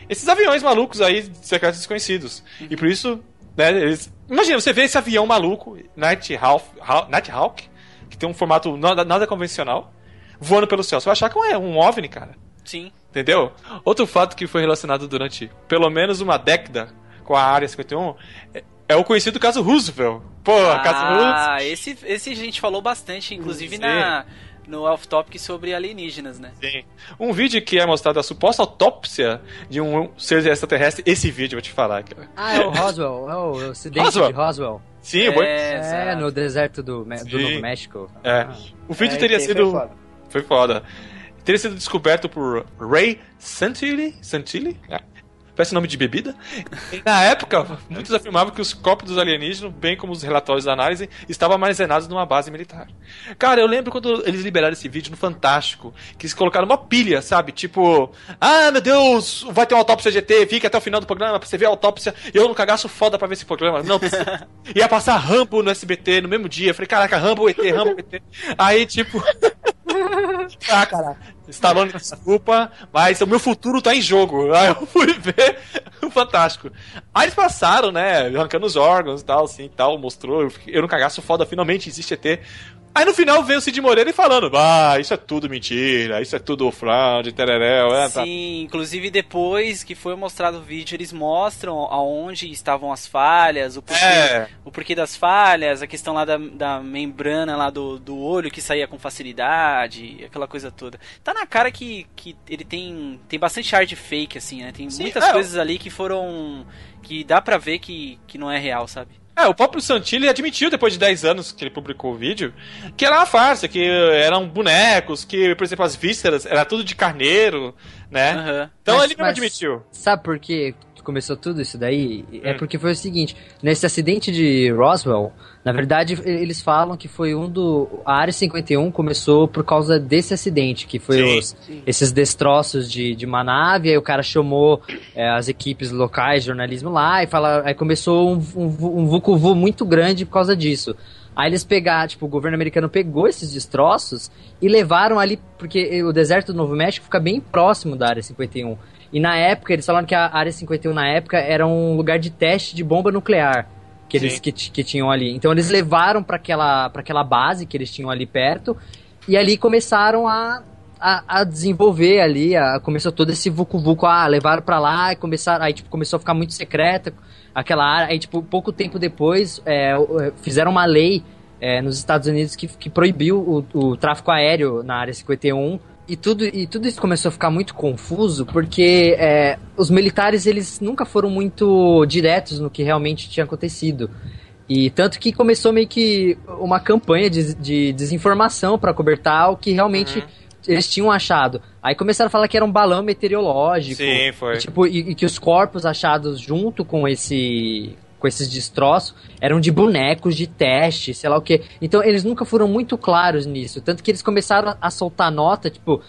esses aviões malucos aí, secretos desconhecidos. Uhum. E por isso, né, eles... Imagina, você vê esse avião maluco, Nighthawk, Nighthawk que tem um formato nada, nada convencional, voando pelo céu. Você vai achar que é um OVNI, cara. Sim. Entendeu? Outro fato que foi relacionado durante pelo menos uma década com a Área 51 é, é o conhecido caso Roosevelt. Pô, ah, caso Roosevelt. Ah, esse, esse a gente falou bastante, inclusive na, no off-topic sobre alienígenas, né? Sim. Um vídeo que é mostrado a suposta autópsia de um ser extraterrestre. Esse vídeo, eu vou te falar. Cara. Ah, é o Roswell. É o acidente Roswell. de Roswell. Sim, é, é, é no deserto do, do Novo México. É. Ah. O vídeo é, teria sido. Foi foda. foi foda. Teria sido descoberto por Ray Santilli. Santilli? É parece nome de bebida. Na época, muitos afirmavam que os copos dos alienígenas, bem como os relatórios da análise, estavam armazenados numa base militar. Cara, eu lembro quando eles liberaram esse vídeo no Fantástico, que eles colocaram uma pilha, sabe? Tipo, ah, meu Deus, vai ter uma autópsia GT, fica até o final do programa pra você ver a autópsia. E eu no cagaço foda pra ver esse programa. Não, <laughs> ia passar Rambo no SBT no mesmo dia. Eu falei, caraca, Rambo ET, Rambo ET. Aí, tipo. Ah, cara, Stallone, desculpa, mas o meu futuro tá em jogo. <laughs> Aí eu fui ver Fantástico. Aí eles passaram, né, arrancando os órgãos e tal, assim, tal, mostrou, eu, no cagaço foda, finalmente existe ET. Aí no final veio o Cid Moreira e falando, ah, isso é tudo mentira, isso é tudo fraude, tereréu. É, tá. Sim, inclusive depois que foi mostrado o vídeo, eles mostram aonde estavam as falhas, o porquê, é. o porquê das falhas, a questão lá da, da membrana lá do, do olho que saía com facilidade, aquela coisa toda. Tá na cara que, que ele tem, tem bastante art fake, assim, né? Tem Sim, muitas é, coisas ali que foram... que dá pra ver que, que não é real, sabe? É, o próprio Santilli admitiu, depois de 10 anos que ele publicou o vídeo, que era uma farsa, que eram bonecos, que, por exemplo, as vísceras era tudo de carneiro, né? Uhum. Então mas, ele não admitiu. Sabe por que começou tudo isso daí? É hum. É porque foi o seguinte, nesse acidente de Roswell, na verdade, eles falam que foi um do. A Área 51 começou por causa desse acidente, que foi sim, os, sim. esses destroços de, de uma nave, aí o cara chamou é, as equipes locais de jornalismo lá e fala, aí começou um, um, um vucu muito grande por causa disso. Aí eles pegaram, tipo, o governo americano pegou esses destroços e levaram ali, porque o deserto do Novo México fica bem próximo da Área 51. E na época, eles falaram que a Área 51 na época era um lugar de teste de bomba nuclear que eles que, que tinham ali. Então eles levaram para aquela, aquela base que eles tinham ali perto e ali começaram a, a, a desenvolver ali, a, começou todo esse vucu vucu, ah, levaram para lá e começaram, aí tipo, começou a ficar muito secreta aquela área, aí tipo, pouco tempo depois é, fizeram uma lei é, nos Estados Unidos que, que proibiu o, o tráfico aéreo na área 51 e tudo, e tudo isso começou a ficar muito confuso porque é, os militares eles nunca foram muito diretos no que realmente tinha acontecido. E tanto que começou meio que uma campanha de, de desinformação para cobertar o que realmente uhum. eles tinham achado. Aí começaram a falar que era um balão meteorológico. Sim, foi. E, tipo, e, e que os corpos achados junto com esse com esses destroços eram de bonecos de teste, sei lá o que. Então eles nunca foram muito claros nisso. Tanto que eles começaram a soltar nota, tipo,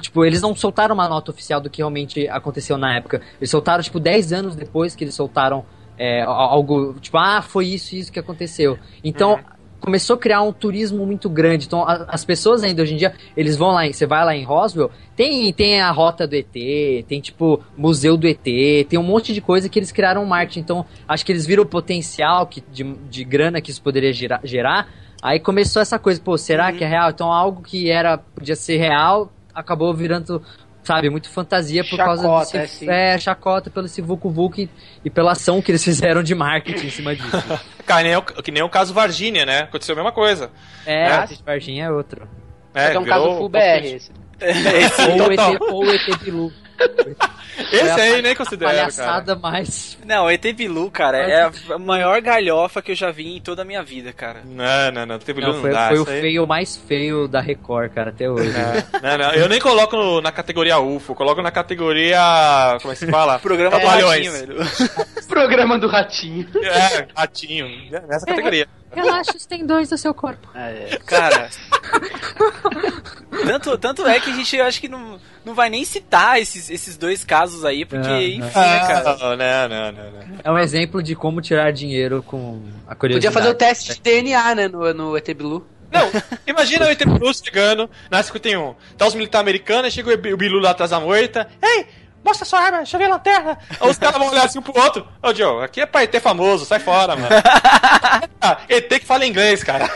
tipo, eles não soltaram uma nota oficial do que realmente aconteceu na época. Eles soltaram, tipo, 10 anos depois que eles soltaram é, algo, tipo, ah, foi isso isso que aconteceu. Então, uhum. Começou a criar um turismo muito grande. Então, a, as pessoas ainda hoje em dia, eles vão lá, você vai lá em Roswell, tem, tem a rota do ET, tem, tipo, museu do ET, tem um monte de coisa que eles criaram marketing. Então, acho que eles viram o potencial que, de, de grana que isso poderia gerar, gerar Aí começou essa coisa, pô, será uhum. que é real? Então algo que era podia ser real acabou virando sabe, muito fantasia por chacota, causa desse, é, é, chacota pelo esse Vucu Vucu e, e, pela ação que eles fizeram de marketing em cima disso. <laughs> Cara, que nem, o, que nem o caso Varginha, né? Aconteceu a mesma coisa. É, né? Varginha é outro. É, é um caso full BR <laughs> esse. ou, o ET, ou o ET Bilu. <laughs> Esse aí nem considero, palhaçada cara. mais... Não, o ET Bilu, cara, é a maior galhofa que eu já vi em toda a minha vida, cara. Não, não, não. ET Bilu não, foi, não dá. Foi o feio mais feio da Record, cara, até hoje. Não, não, eu nem coloco na categoria UFO, coloco na categoria... Como é que se fala? <laughs> Programa é, do Ratinho, velho. <laughs> Programa do Ratinho. É, Ratinho. Nessa categoria. Relaxa os tendões do seu corpo. É, cara. tanto, tanto é que a gente acho que não, não vai nem citar esses, esses dois casos aí, porque, não, enfim, ah, cara. Não, não, não, não, É um exemplo de como tirar dinheiro com a curiosidade. Podia fazer o teste de DNA, né, no, no ET Bilu. Não, imagina o ET Bilu chegando na 51. Tá os militares americanos, chega o Bilu lá atrás da moita. Ei, mostra sua arma, deixa eu ver a lanterna. Os caras vão olhar assim um pro outro. Ô, Joe, aqui é pra ET famoso, sai fora, mano. <laughs> ah, ET que fala inglês, cara.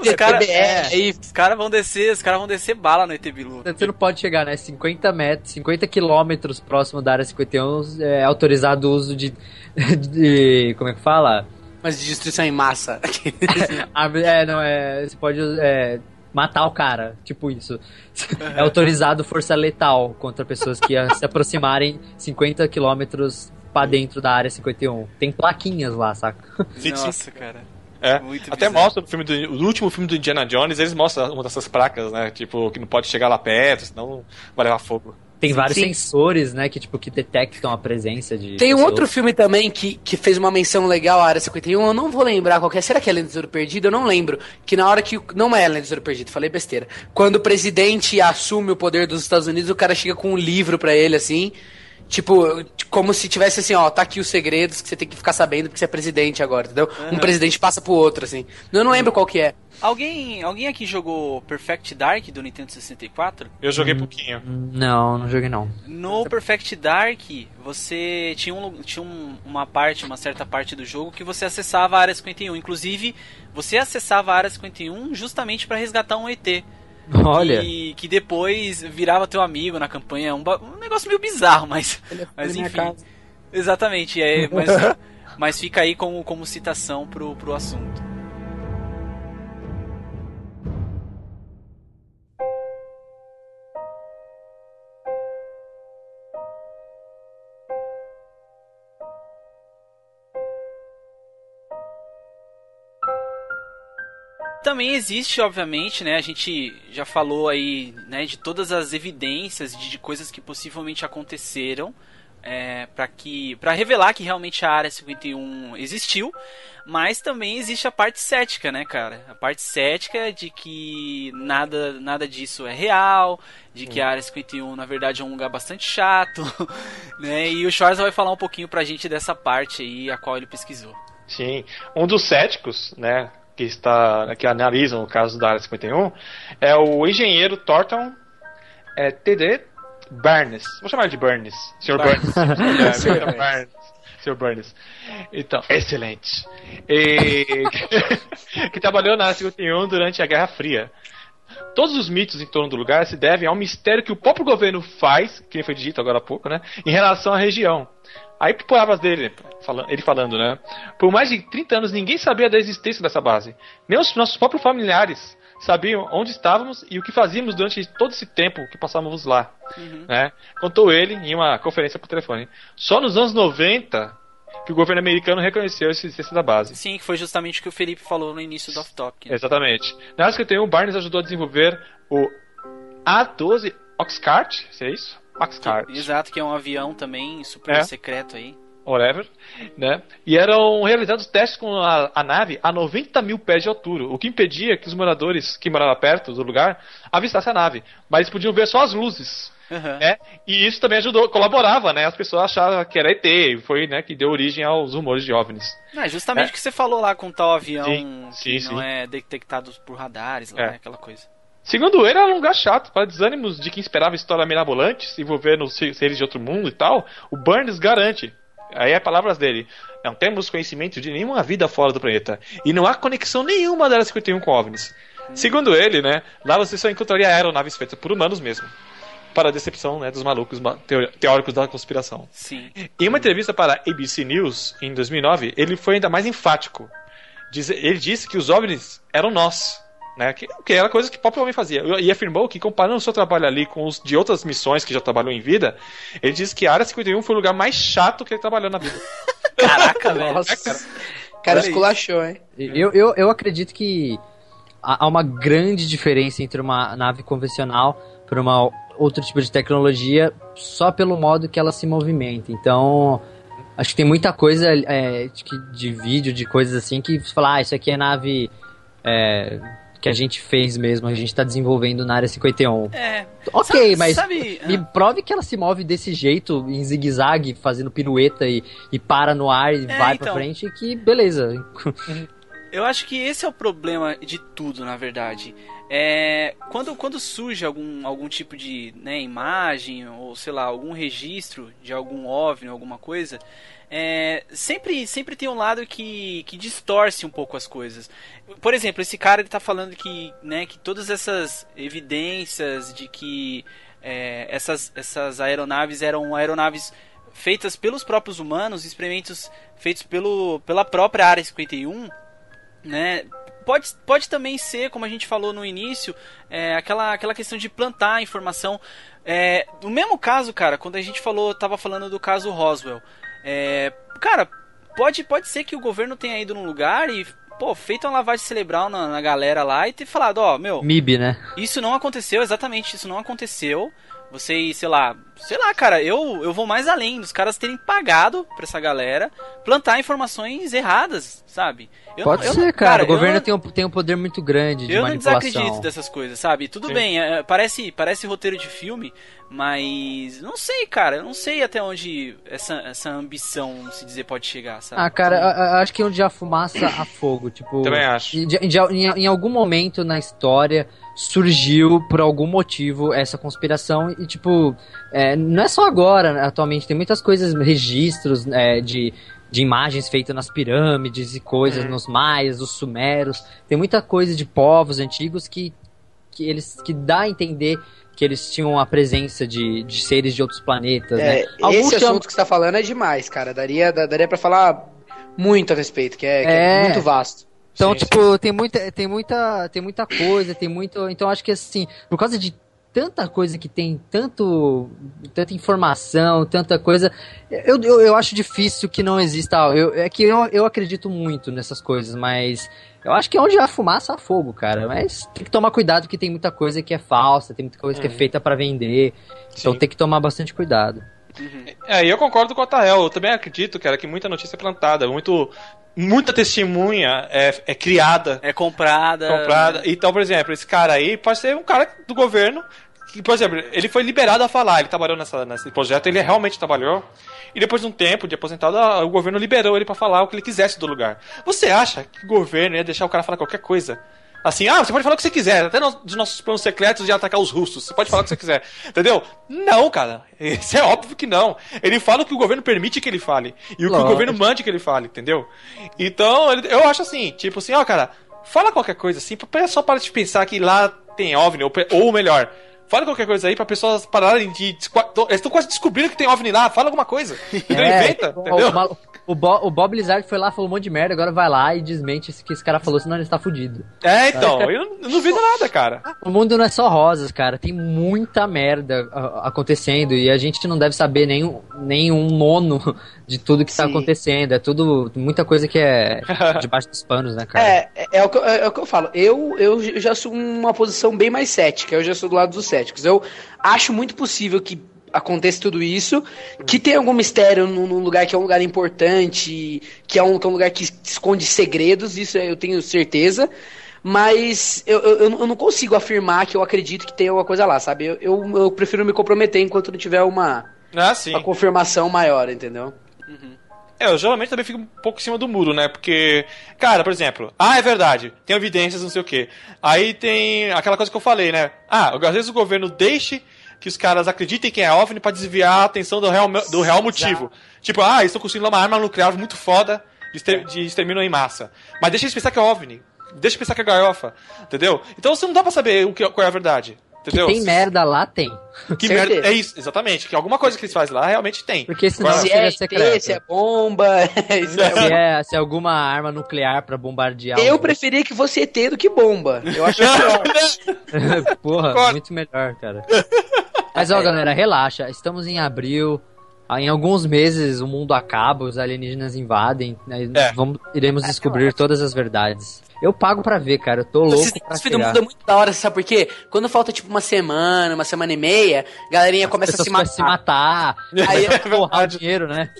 Os caras é, os cara vão descer, os caras vão descer bala no ET Bilu. Você não pode chegar, né? 50 metros, 50 quilômetros próximo da área 51 é autorizado o uso de, <laughs> de. Como é que fala? Mas de destruição em massa. <laughs> é, não, é. Você pode. É, matar o cara, tipo isso. <laughs> É autorizado força letal contra pessoas que se aproximarem 50 quilômetros para dentro da área 51. Tem plaquinhas lá, saca? Nossa, cara. É, Muito até bizarro. mostra no filme do no último filme do Indiana Jones, eles mostram uma dessas placas, né? Tipo, que não pode chegar lá perto, senão vai levar fogo. Tem vários Sim. sensores, né, que tipo que detectam a presença de Tem um outro filme também que, que fez uma menção legal à Área 51, eu não vou lembrar qual é. Será que é Lenda do Tesouro Perdido? Eu não lembro. Que na hora que não é Lenda do Tesouro Perdido, falei besteira. Quando o presidente assume o poder dos Estados Unidos, o cara chega com um livro para ele assim, Tipo, como se tivesse assim, ó, tá aqui os segredos que você tem que ficar sabendo porque você é presidente agora, entendeu? Uhum. Um presidente passa pro outro, assim. Eu não lembro qual que é. Alguém, alguém aqui jogou Perfect Dark do Nintendo 64? Eu joguei hum, pouquinho. Não, não joguei não. No Perfect Dark, você tinha, um, tinha um, uma parte, uma certa parte do jogo que você acessava a área 51. Inclusive, você acessava a área 51 justamente para resgatar um ET. Olha. Que, que depois virava teu amigo na campanha. Um, um negócio meio bizarro, mas. Mas enfim. Exatamente, é, mas, <laughs> mas fica aí como, como citação pro, pro assunto. Também existe, obviamente, né? A gente já falou aí, né, de todas as evidências de, de coisas que possivelmente aconteceram é, para que para revelar que realmente a área 51 existiu, mas também existe a parte cética, né, cara? A parte cética de que nada nada disso é real, de que a área 51 na verdade é um lugar bastante chato, <laughs> né? E o Schwarz vai falar um pouquinho pra gente dessa parte aí a qual ele pesquisou. Sim, um dos céticos, né, que está que analisam o caso da área 51 é o engenheiro Thornton é, TD Burns. Vou chamar de Burns. Sr. Burns. é, Sr. Burns. Sr. Burns. Então, excelente. E, <laughs> que trabalhou na área 51 durante a Guerra Fria. Todos os mitos em torno do lugar se devem ao mistério que o próprio governo faz, que foi dito agora há pouco, né, em relação à região. Aí palavras dele, ele falando, né? Por mais de 30 anos ninguém sabia da existência dessa base. Nem os nossos próprios familiares sabiam onde estávamos e o que fazíamos durante todo esse tempo que passávamos lá. Uhum. Né? Contou ele em uma conferência por telefone. Só nos anos 90 que o governo americano reconheceu esse existência da base. Sim, que foi justamente o que o Felipe falou no início do off-top. Né? Exatamente. Na área 51, o Barnes ajudou a desenvolver o A-12 Oxcart, se é isso? Oxcart. Exato, que é um avião também super é. secreto aí whatever, né? E eram realizados testes com a, a, nave a 90 mil pés de altura, o que impedia que os moradores que moravam perto do lugar avistassem a nave, mas eles podiam ver só as luzes. Uhum. Né? E isso também ajudou, colaborava, né? As pessoas achavam que era ET, e foi né, que deu origem aos rumores de OVNIs. É justamente o é. que você falou lá com tal avião sim, que sim, não sim. é detectado por radares, lá, é. né? aquela coisa. Segundo ele, era um lugar chato, para desânimos de quem esperava história mirabolantes envolvendo seres de outro mundo e tal. O Burns garante Aí é palavras dele. Não temos conhecimento de nenhuma vida fora do planeta. E não há conexão nenhuma da Área 51 com OVNIs. Segundo ele, né, lá você só encontraria aeronaves feitas por humanos mesmo. Para a decepção né, dos malucos teóricos da conspiração. Sim. Em uma entrevista para a ABC News, em 2009, ele foi ainda mais enfático. Ele disse que os OVNIs eram nós né? Que, que era coisa que o próprio homem fazia. E afirmou que, comparando o seu trabalho ali com os de outras missões que já trabalhou em vida, ele disse que a Área 51 foi o lugar mais chato que ele trabalhou na vida. <laughs> Caraca, velho. Nossa. cara, cara esculachou, hein? Eu, eu, eu acredito que há uma grande diferença entre uma nave convencional para uma outro tipo de tecnologia só pelo modo que ela se movimenta. Então, acho que tem muita coisa é, de, de vídeo, de coisas assim, que você fala, ah, isso aqui é nave é, que a gente fez mesmo, a gente tá desenvolvendo na área 51. É. Ok, sabe, mas sabe, me ah. prove que ela se move desse jeito, em zigue-zague, fazendo pirueta e, e para no ar e é, vai então, pra frente, que beleza. <laughs> Eu acho que esse é o problema de tudo, na verdade. É, quando, quando surge algum, algum tipo de né, imagem, ou sei lá, algum registro de algum OVNI, alguma coisa, é, sempre, sempre tem um lado que, que distorce um pouco as coisas. Por exemplo, esse cara ele tá falando que, né, que todas essas evidências de que é, essas, essas aeronaves eram aeronaves feitas pelos próprios humanos, experimentos feitos pelo, pela própria Área 51, né, pode, pode também ser, como a gente falou no início, é, aquela, aquela questão de plantar a informação. É, no mesmo caso, cara, quando a gente falou, tava falando do caso Roswell, é, cara, pode, pode ser que o governo tenha ido num lugar e, pô, feito uma lavagem cerebral na, na galera lá e ter falado, ó, meu. MIB, né? Isso não aconteceu, exatamente, isso não aconteceu. Vocês, sei lá, sei lá, cara, eu, eu vou mais além dos caras terem pagado pra essa galera plantar informações erradas, sabe? Eu Pode não, ser, não, cara, cara, o governo não, tem, um, tem um poder muito grande de eu manipulação. Eu não desacredito dessas coisas, sabe? Tudo Sim. bem, é, parece, parece roteiro de filme, mas não sei, cara, eu não sei até onde essa, essa ambição, se dizer, pode chegar, sabe? Ah, cara, eu, eu acho que onde há fumaça há fogo, tipo... Também acho. Em, em, em algum momento na história surgiu por algum motivo essa conspiração e tipo é, não é só agora né, atualmente tem muitas coisas registros é, de, de imagens feitas nas pirâmides e coisas uhum. nos maias os sumeros tem muita coisa de povos antigos que que eles que dá a entender que eles tinham a presença de, de seres de outros planetas é, né? esse assunto que você está falando é demais cara daria daria para falar muito a respeito que é, que é, é muito vasto então, sim, tipo, sim. tem muita, tem muita, tem muita coisa, tem muito, então acho que assim, por causa de tanta coisa que tem, tanto, tanta informação, tanta coisa, eu, eu, eu acho difícil que não exista, eu, é que eu, eu acredito muito nessas coisas, mas eu acho que é onde há fumaça há fogo, cara, mas tem que tomar cuidado porque tem muita coisa que é falsa, tem muita coisa que é uhum. feita para vender, então tem que tomar bastante cuidado. Uhum. É, e eu concordo com o Tael. Eu também acredito, cara, que muita notícia é plantada, muito, muita testemunha é, é criada. É comprada. Comprada. Então, por exemplo, esse cara aí pode ser um cara do governo que, por exemplo, ele foi liberado a falar, ele trabalhou nessa, nesse projeto, ele realmente trabalhou. E depois de um tempo de aposentado, o governo liberou ele para falar o que ele quisesse do lugar. Você acha que o governo ia deixar o cara falar qualquer coisa? Assim, ah, você pode falar o que você quiser, até dos nossos planos secretos de atacar os russos, você pode falar o que você quiser, entendeu? Não, cara, <laughs> isso é óbvio que não. Ele fala o que o governo permite que ele fale, e o Lógico. que o governo mande que ele fale, entendeu? Então, eu acho assim, tipo assim, ó, cara, fala qualquer coisa assim, só para de pensar que lá tem OVNI, ou, ou melhor, Fala qualquer coisa aí pra pessoas pararem de. Eles estão quase descobrindo que tem OVNI lá. Fala alguma coisa. <laughs> É, inventa, entendeu? O, o, Bo, o Bob Lizard foi lá, falou um monte de merda, agora vai lá e desmente isso que esse cara falou, senão ele está fudido. É, então, eu não, eu não vi nada, cara. O mundo não é só rosas, cara. Tem muita merda acontecendo e a gente não deve saber nem, nem um nono de tudo que está acontecendo. É tudo, muita coisa que é <laughs> debaixo dos panos, né, cara? É, é, é, o que, é, é, o que eu falo. Eu, eu já sou uma posição bem mais cética. Eu já sou do lado dos céticos. Eu acho muito possível que acontece tudo isso, que tem algum mistério num, lugar que é um lugar importante, que é um, que é um lugar que esconde segredos, isso eu tenho certeza. Mas eu, eu, eu não consigo afirmar que eu acredito que tem alguma coisa lá, sabe? Eu, eu, eu prefiro me comprometer enquanto não tiver uma, ah, uma confirmação maior, entendeu? Uhum. É, eu geralmente também fico um pouco em cima do muro, né? Porque, cara, por exemplo, ah, é verdade, tem evidências, não sei o quê. Aí tem aquela coisa que eu falei, né? Ah, às vezes o governo deixe que os caras acreditem que é OVNI para desviar a atenção do real, do real motivo. Tipo, ah, eles estão construindo uma arma nuclear muito foda de, exter de extermínio em massa. Mas deixa eles pensar que é OVNI. Deixa eles pensar que é galhofa. Entendeu? Então você não dá pra saber o que, qual é a verdade. Entendeu? Que tem merda lá, tem. Que merda. É isso, exatamente. Que alguma coisa que eles fazem lá realmente tem. Porque senão se é secreto. se é bomba. <laughs> É se, é, se é alguma arma nuclear pra bombardear. Eu preferia que fosse ET do que bomba. Eu acho <laughs> melhor. <laughs> Porra, muito melhor, cara. Mas ó, galera, relaxa. Estamos em abril. Em alguns meses o mundo acaba, os alienígenas invadem. Né? É. Vamos, iremos descobrir todas as verdades. Eu pago pra ver, cara. Eu tô louco Esse, pra esse mundo é muito da hora, sabe por quê? Quando falta, tipo, uma semana, uma semana e meia, a galerinha As começa a se matar. se matar. Aí é <laughs> porrar o dinheiro, né?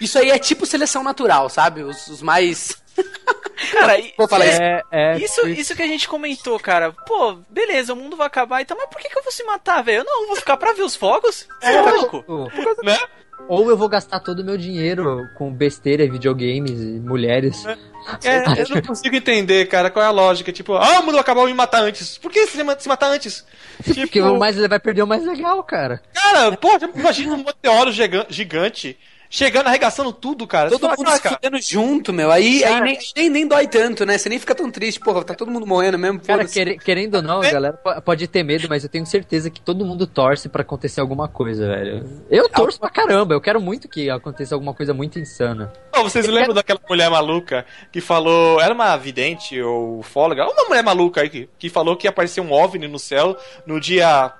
Isso aí é tipo seleção natural, sabe? Os, os mais... <laughs> Cara, vou falar é, isso. É, isso. Isso que a gente comentou, cara. Pô, beleza, o mundo vai acabar então, mas por que, que eu vou se matar, velho? Eu não, vou ficar pra ver os fogos? É, louco. Né? Ou eu vou gastar todo o meu dinheiro com besteira, videogames e mulheres. É, eu não consigo entender, cara, qual é a lógica. Tipo, ah, o mundo acabou me matar antes. Por que se matar antes? <laughs> Tipo... Porque o mais, vai perder o mais legal, cara. Cara, pô, imagina um meteoro gigante chegando, arregaçando tudo, cara. Todo mundo fudendo junto, meu. Aí, aí nem, nem, nem, dói tanto, né? Você nem fica tão triste, porra, tá todo mundo morrendo mesmo. Cara, quer, querendo ou não, a galera pode ter medo, mas eu tenho certeza que todo mundo torce para acontecer alguma coisa, velho. Eu torço pra caramba, eu quero muito que aconteça alguma coisa muito insana. Oh, vocês eu lembram quero... daquela mulher maluca que falou, era uma vidente ou fóloga, uma mulher maluca aí que, que falou que ia aparecer um OVNI no céu no dia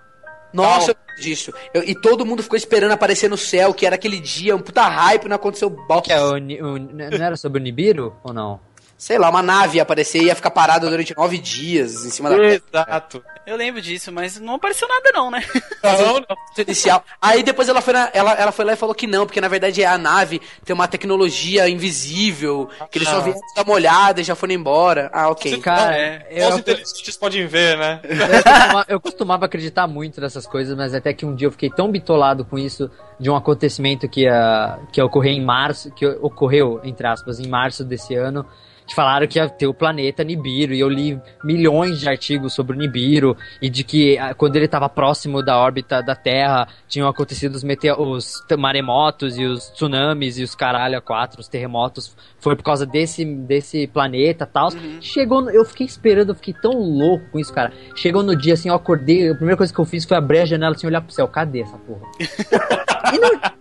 nossa, disso. Eu, e todo mundo ficou esperando aparecer no céu, que era aquele dia, um puta hype, não aconteceu bosta. Que é o, o, não era sobre o Nibiru ou não? Sei lá, uma nave ia aparecer e ia ficar parada durante nove dias em cima da Exato. Eu lembro disso, mas não apareceu nada não, né? Não, não. Inicial. Aí depois ela foi, na, ela, ela foi lá e falou que não, porque na verdade a nave tem uma tecnologia invisível, que eles ah. só vieram dar uma olhada e já foram embora. Ah, ok. Cara, é, eu, os inteligentes podem ver, né? Eu costumava, eu costumava acreditar muito nessas coisas, mas até que um dia eu fiquei tão bitolado com isso de um acontecimento que ia, que ia ocorrer em março, que ocorreu, entre aspas, em março desse ano, que falaram que ia ter o planeta Nibiru, e eu li milhões de artigos sobre o Nibiru, e de que ah, quando ele estava próximo da órbita da Terra, tinham acontecido os, os maremotos e os tsunamis e os caralho a quatro, os terremotos, foi por causa desse, desse planeta tal. Uhum. Chegou, eu fiquei esperando, eu fiquei tão louco com isso, cara. Chegou no dia, assim, eu acordei, a primeira coisa que eu fiz foi abrir a janela, assim, olhar pro céu, cadê essa porra? <laughs> e não...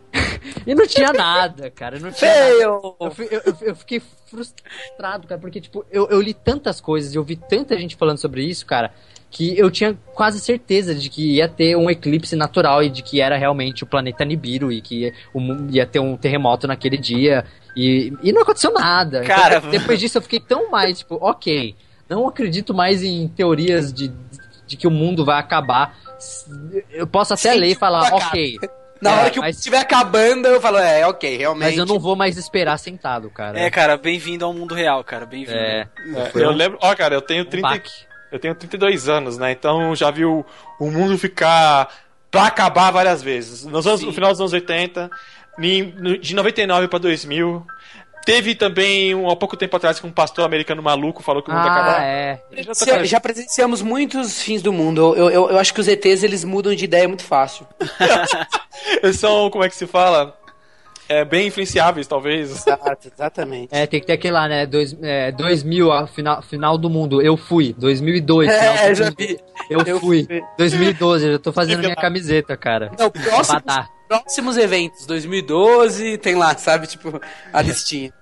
E não tinha nada, cara. Não tinha Nada. Eu, eu, eu, fiquei frustrado, cara, porque, tipo, eu, eu li tantas coisas e eu vi tanta gente falando sobre isso, cara, que eu tinha quase certeza de que ia ter um eclipse natural e de que era realmente o planeta Nibiru e que ia ter um terremoto naquele dia. E, e não aconteceu nada. Então, cara, então, <laughs> depois disso eu fiquei tão mais, tipo, ok, não acredito mais em teorias de, de que o mundo vai acabar. Eu posso até Sim, ler e falar, ok. Na é, hora que mas... estiver acabando, eu falo, é, ok, realmente. Mas eu não vou mais esperar sentado, cara. É, cara, bem-vindo ao mundo real, cara, bem-vindo. É, é eu lembro, ó, cara, eu tenho 30, um eu tenho 32 anos, né? Então já vi o, o mundo ficar pra acabar várias vezes. Nos anos, no final dos anos 80, de 99 para 2000, Teve também, um, há pouco tempo atrás, que um pastor americano maluco falou que o mundo ah, ia acabar. É. Já, já, presenciamos muitos fins do mundo. Eu, eu, eu, acho que os ETs eles mudam de ideia muito fácil. <laughs> eles são, como é que se fala? É, bem influenciáveis, talvez. Exato, exatamente. É, tem que ter aquele lá, né? Dois, é, 2000, a final, final do mundo. Eu fui. 2002. É, já vi. Eu, eu fui. fui. 2012, eu já tô fazendo minha camiseta, cara. Não, o próximo, próximos eventos, 2012, tem lá, sabe? Tipo, a listinha.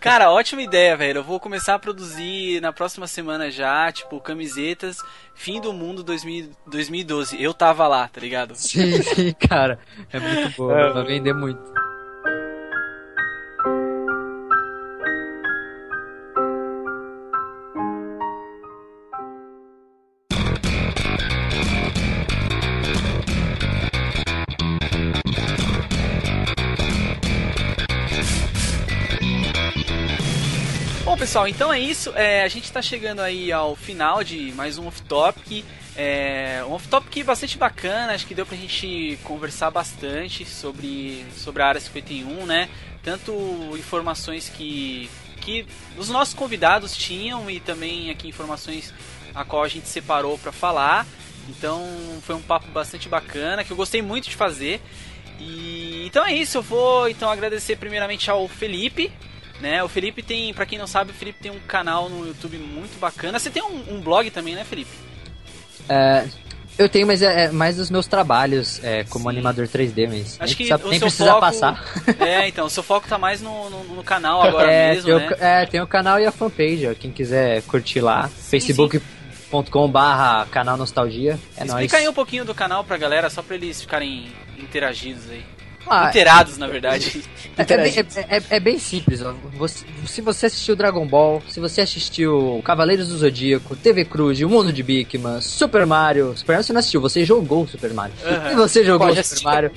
Cara, ótima ideia, velho. Eu vou começar a produzir na próxima semana já, tipo, camisetas Fim do Mundo 2000, 2012. Eu tava lá, tá ligado? Sim, sim, cara. É muito boa, é. vai vender muito. Pessoal, então é isso. É, a gente está chegando aí ao final de mais um off-topic. É, um off-topic bastante bacana, acho que deu pra gente conversar bastante sobre, sobre a área 51, né? Tanto informações que, que os nossos convidados tinham e também aqui informações a qual a gente separou para falar. Então foi um papo bastante bacana que eu gostei muito de fazer. E então é isso, eu vou então agradecer primeiramente ao Felipe né? O Felipe tem, para quem não sabe, o Felipe tem um canal no YouTube muito bacana. Você tem um, um blog também, né, Felipe? É, eu tenho, mas é, é mais dos meus trabalhos é, como Sim. animador 3D, mas Acho que nem precisa foco, passar. <laughs> É, então, o seu foco tá mais no, no, no canal <laughs> agora é, mesmo, tem né? O, é, tem o canal e a fanpage, ó, quem quiser curtir lá. Facebook.com barra canal Nostalgia. É Explica nóis. aí um pouquinho do canal pra galera, só pra eles ficarem interagidos aí. Ah, Inteirados, na verdade. É, é, é, é, bem simples. Ó. Você, se você assistiu Dragon Ball, se você assistiu Cavaleiros do Zodíaco, TV Cruz, O Mundo de Bigman, Super Mario. Super Mario você não assistiu, você jogou Super Mario. Uhum. Se você jogou pode Super assistir. Mario.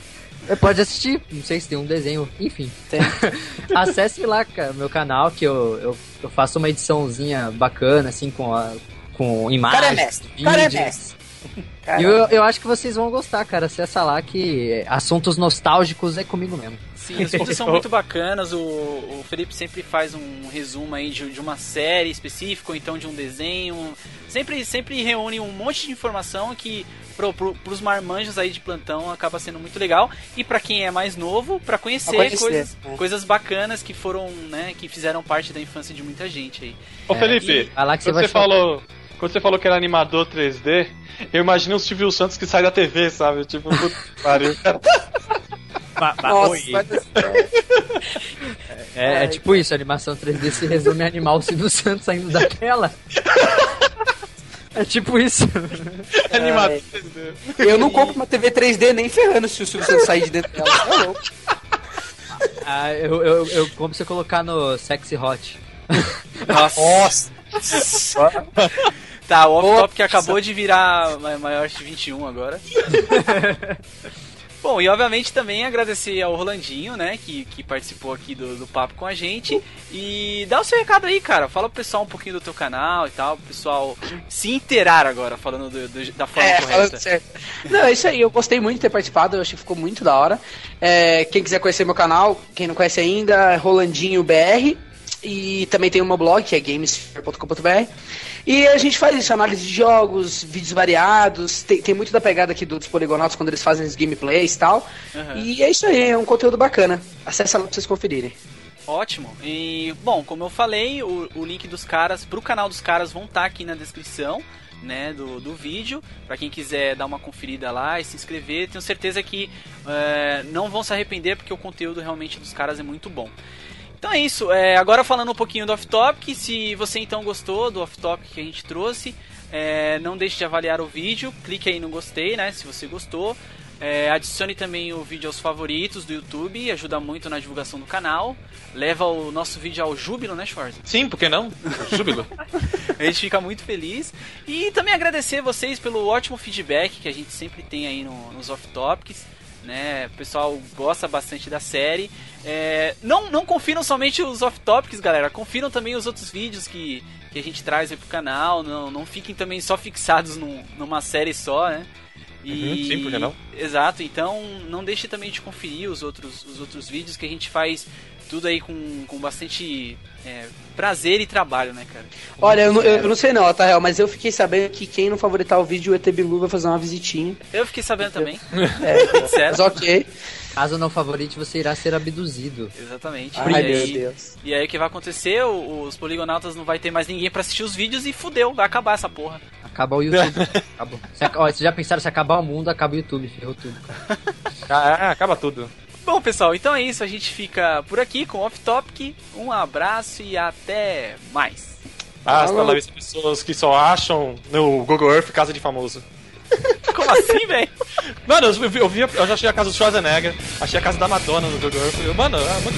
Pode assistir, não sei se tem um desenho, enfim. <laughs> Acesse lá, cara, meu canal, que eu, eu, eu, faço uma ediçãozinha bacana, assim, com, a, com imagens. Cara é mestre. Cara é mestre. E eu, eu acho que vocês vão gostar, cara. Acessa lá que assuntos nostálgicos é comigo mesmo. Sim, as fotos são muito bacanas. O, o Felipe sempre faz um resumo aí de, de uma série específica, ou então de um desenho. Sempre, sempre reúne um monte de informação que pro, pro, pros marmanjos aí de plantão acaba sendo muito legal. E para quem é mais novo, para conhecer, conhecer coisas, é. coisas bacanas que foram, né, que fizeram parte da infância de muita gente aí. Ô Felipe, é, e, lá que você, você falou. Quando você falou que era animador 3D, eu imaginei o Silvio Santos que sai da TV, sabe? Tipo, puta pariu, <laughs> cara. Nossa, é, é, tipo isso, a animação 3D se resume a animar o Silvio Santos saindo da tela. É tipo isso. É, Animado 3D. Eu não compro uma TV 3D nem ferrando se o Silvio Santos sair de dentro dela. Tá ah, eu, eu, eu compro você colocar no Sexy Hot. Nossa! Nossa. <laughs> Tá, o off-top que acabou de virar maior de 21 agora. <laughs> Bom, e obviamente também agradecer ao Rolandinho, né, que, que participou aqui do, do papo com a gente. E dá o seu recado aí, cara. Fala pro pessoal um pouquinho do teu canal e tal, pro pessoal se inteirar agora, falando do, do, da forma é, correta. Certo. Não, é isso aí, eu gostei muito de ter participado, eu achei que ficou muito da hora. É, quem quiser conhecer meu canal, quem não conhece ainda, é Rolandinho BR. E também tem o meu blog, que é games.com.br. E a gente faz isso, análise de jogos, vídeos variados, tem, tem muito da pegada aqui dos poligonautas quando eles fazem os gameplays e tal. Uhum. E é isso aí, é um conteúdo bacana. Acesse lá pra vocês conferirem. Ótimo. E, bom, como eu falei, o, o link dos caras pro canal dos caras vão estar tá aqui na descrição. Né, do, do vídeo, para quem quiser dar uma conferida lá e se inscrever, tenho certeza que é, não vão se arrepender porque o conteúdo realmente dos caras é muito bom. Então é isso. É, agora falando um pouquinho do off-topic, se você então gostou do off-topic que a gente trouxe, é, não deixe de avaliar o vídeo, clique aí no gostei, né, se você gostou. É, adicione também o vídeo aos favoritos do YouTube, ajuda muito na divulgação do canal. Leva o nosso vídeo ao júbilo, né, Schwarz? Sim, por que não? Júbilo. <laughs> a gente fica muito feliz. E também agradecer vocês pelo ótimo feedback que a gente sempre tem aí no, nos off-topics né? O pessoal gosta bastante da série. É, não, não confiram somente os off-topics, galera. Confiram também os outros vídeos que, que a gente traz aí pro canal. Não, não fiquem também só fixados num, numa série só, né? E, uhum, sim, por que não? Exato, então não deixe também de conferir os outros, os outros vídeos que a gente faz tudo aí com, com bastante é, prazer e trabalho, né, cara? Olha, eu não, eu não sei não, tá real, mas eu fiquei sabendo que quem não favoritar o vídeo, o ET Bilu vai fazer uma visitinha. Eu fiquei sabendo também. <laughs> É, <laughs> certo. Mas ok. Caso não favorite, você irá ser abduzido. Exatamente. Ai, e aí, meu Deus. E aí o que vai acontecer? Os poligonautas não vai ter mais ninguém para assistir os vídeos e fudeu, vai acabar essa porra. Acaba o YouTube. <laughs> Acabou. Se, ó, vocês já pensaram se acabar o mundo, acaba o YouTube, ferrou tudo. <laughs> Ah, é, acaba tudo. Bom, pessoal, então é isso. A gente fica por aqui com o Off Topic. Um abraço e até mais. Hasta lá, pessoas que só acham no Google Earth casa de famoso. <laughs> Como assim, velho? Mano, eu, eu, vi, eu já achei a casa do Schwarzenegger, achei a casa da Madonna no Google Earth. Mano, é muito.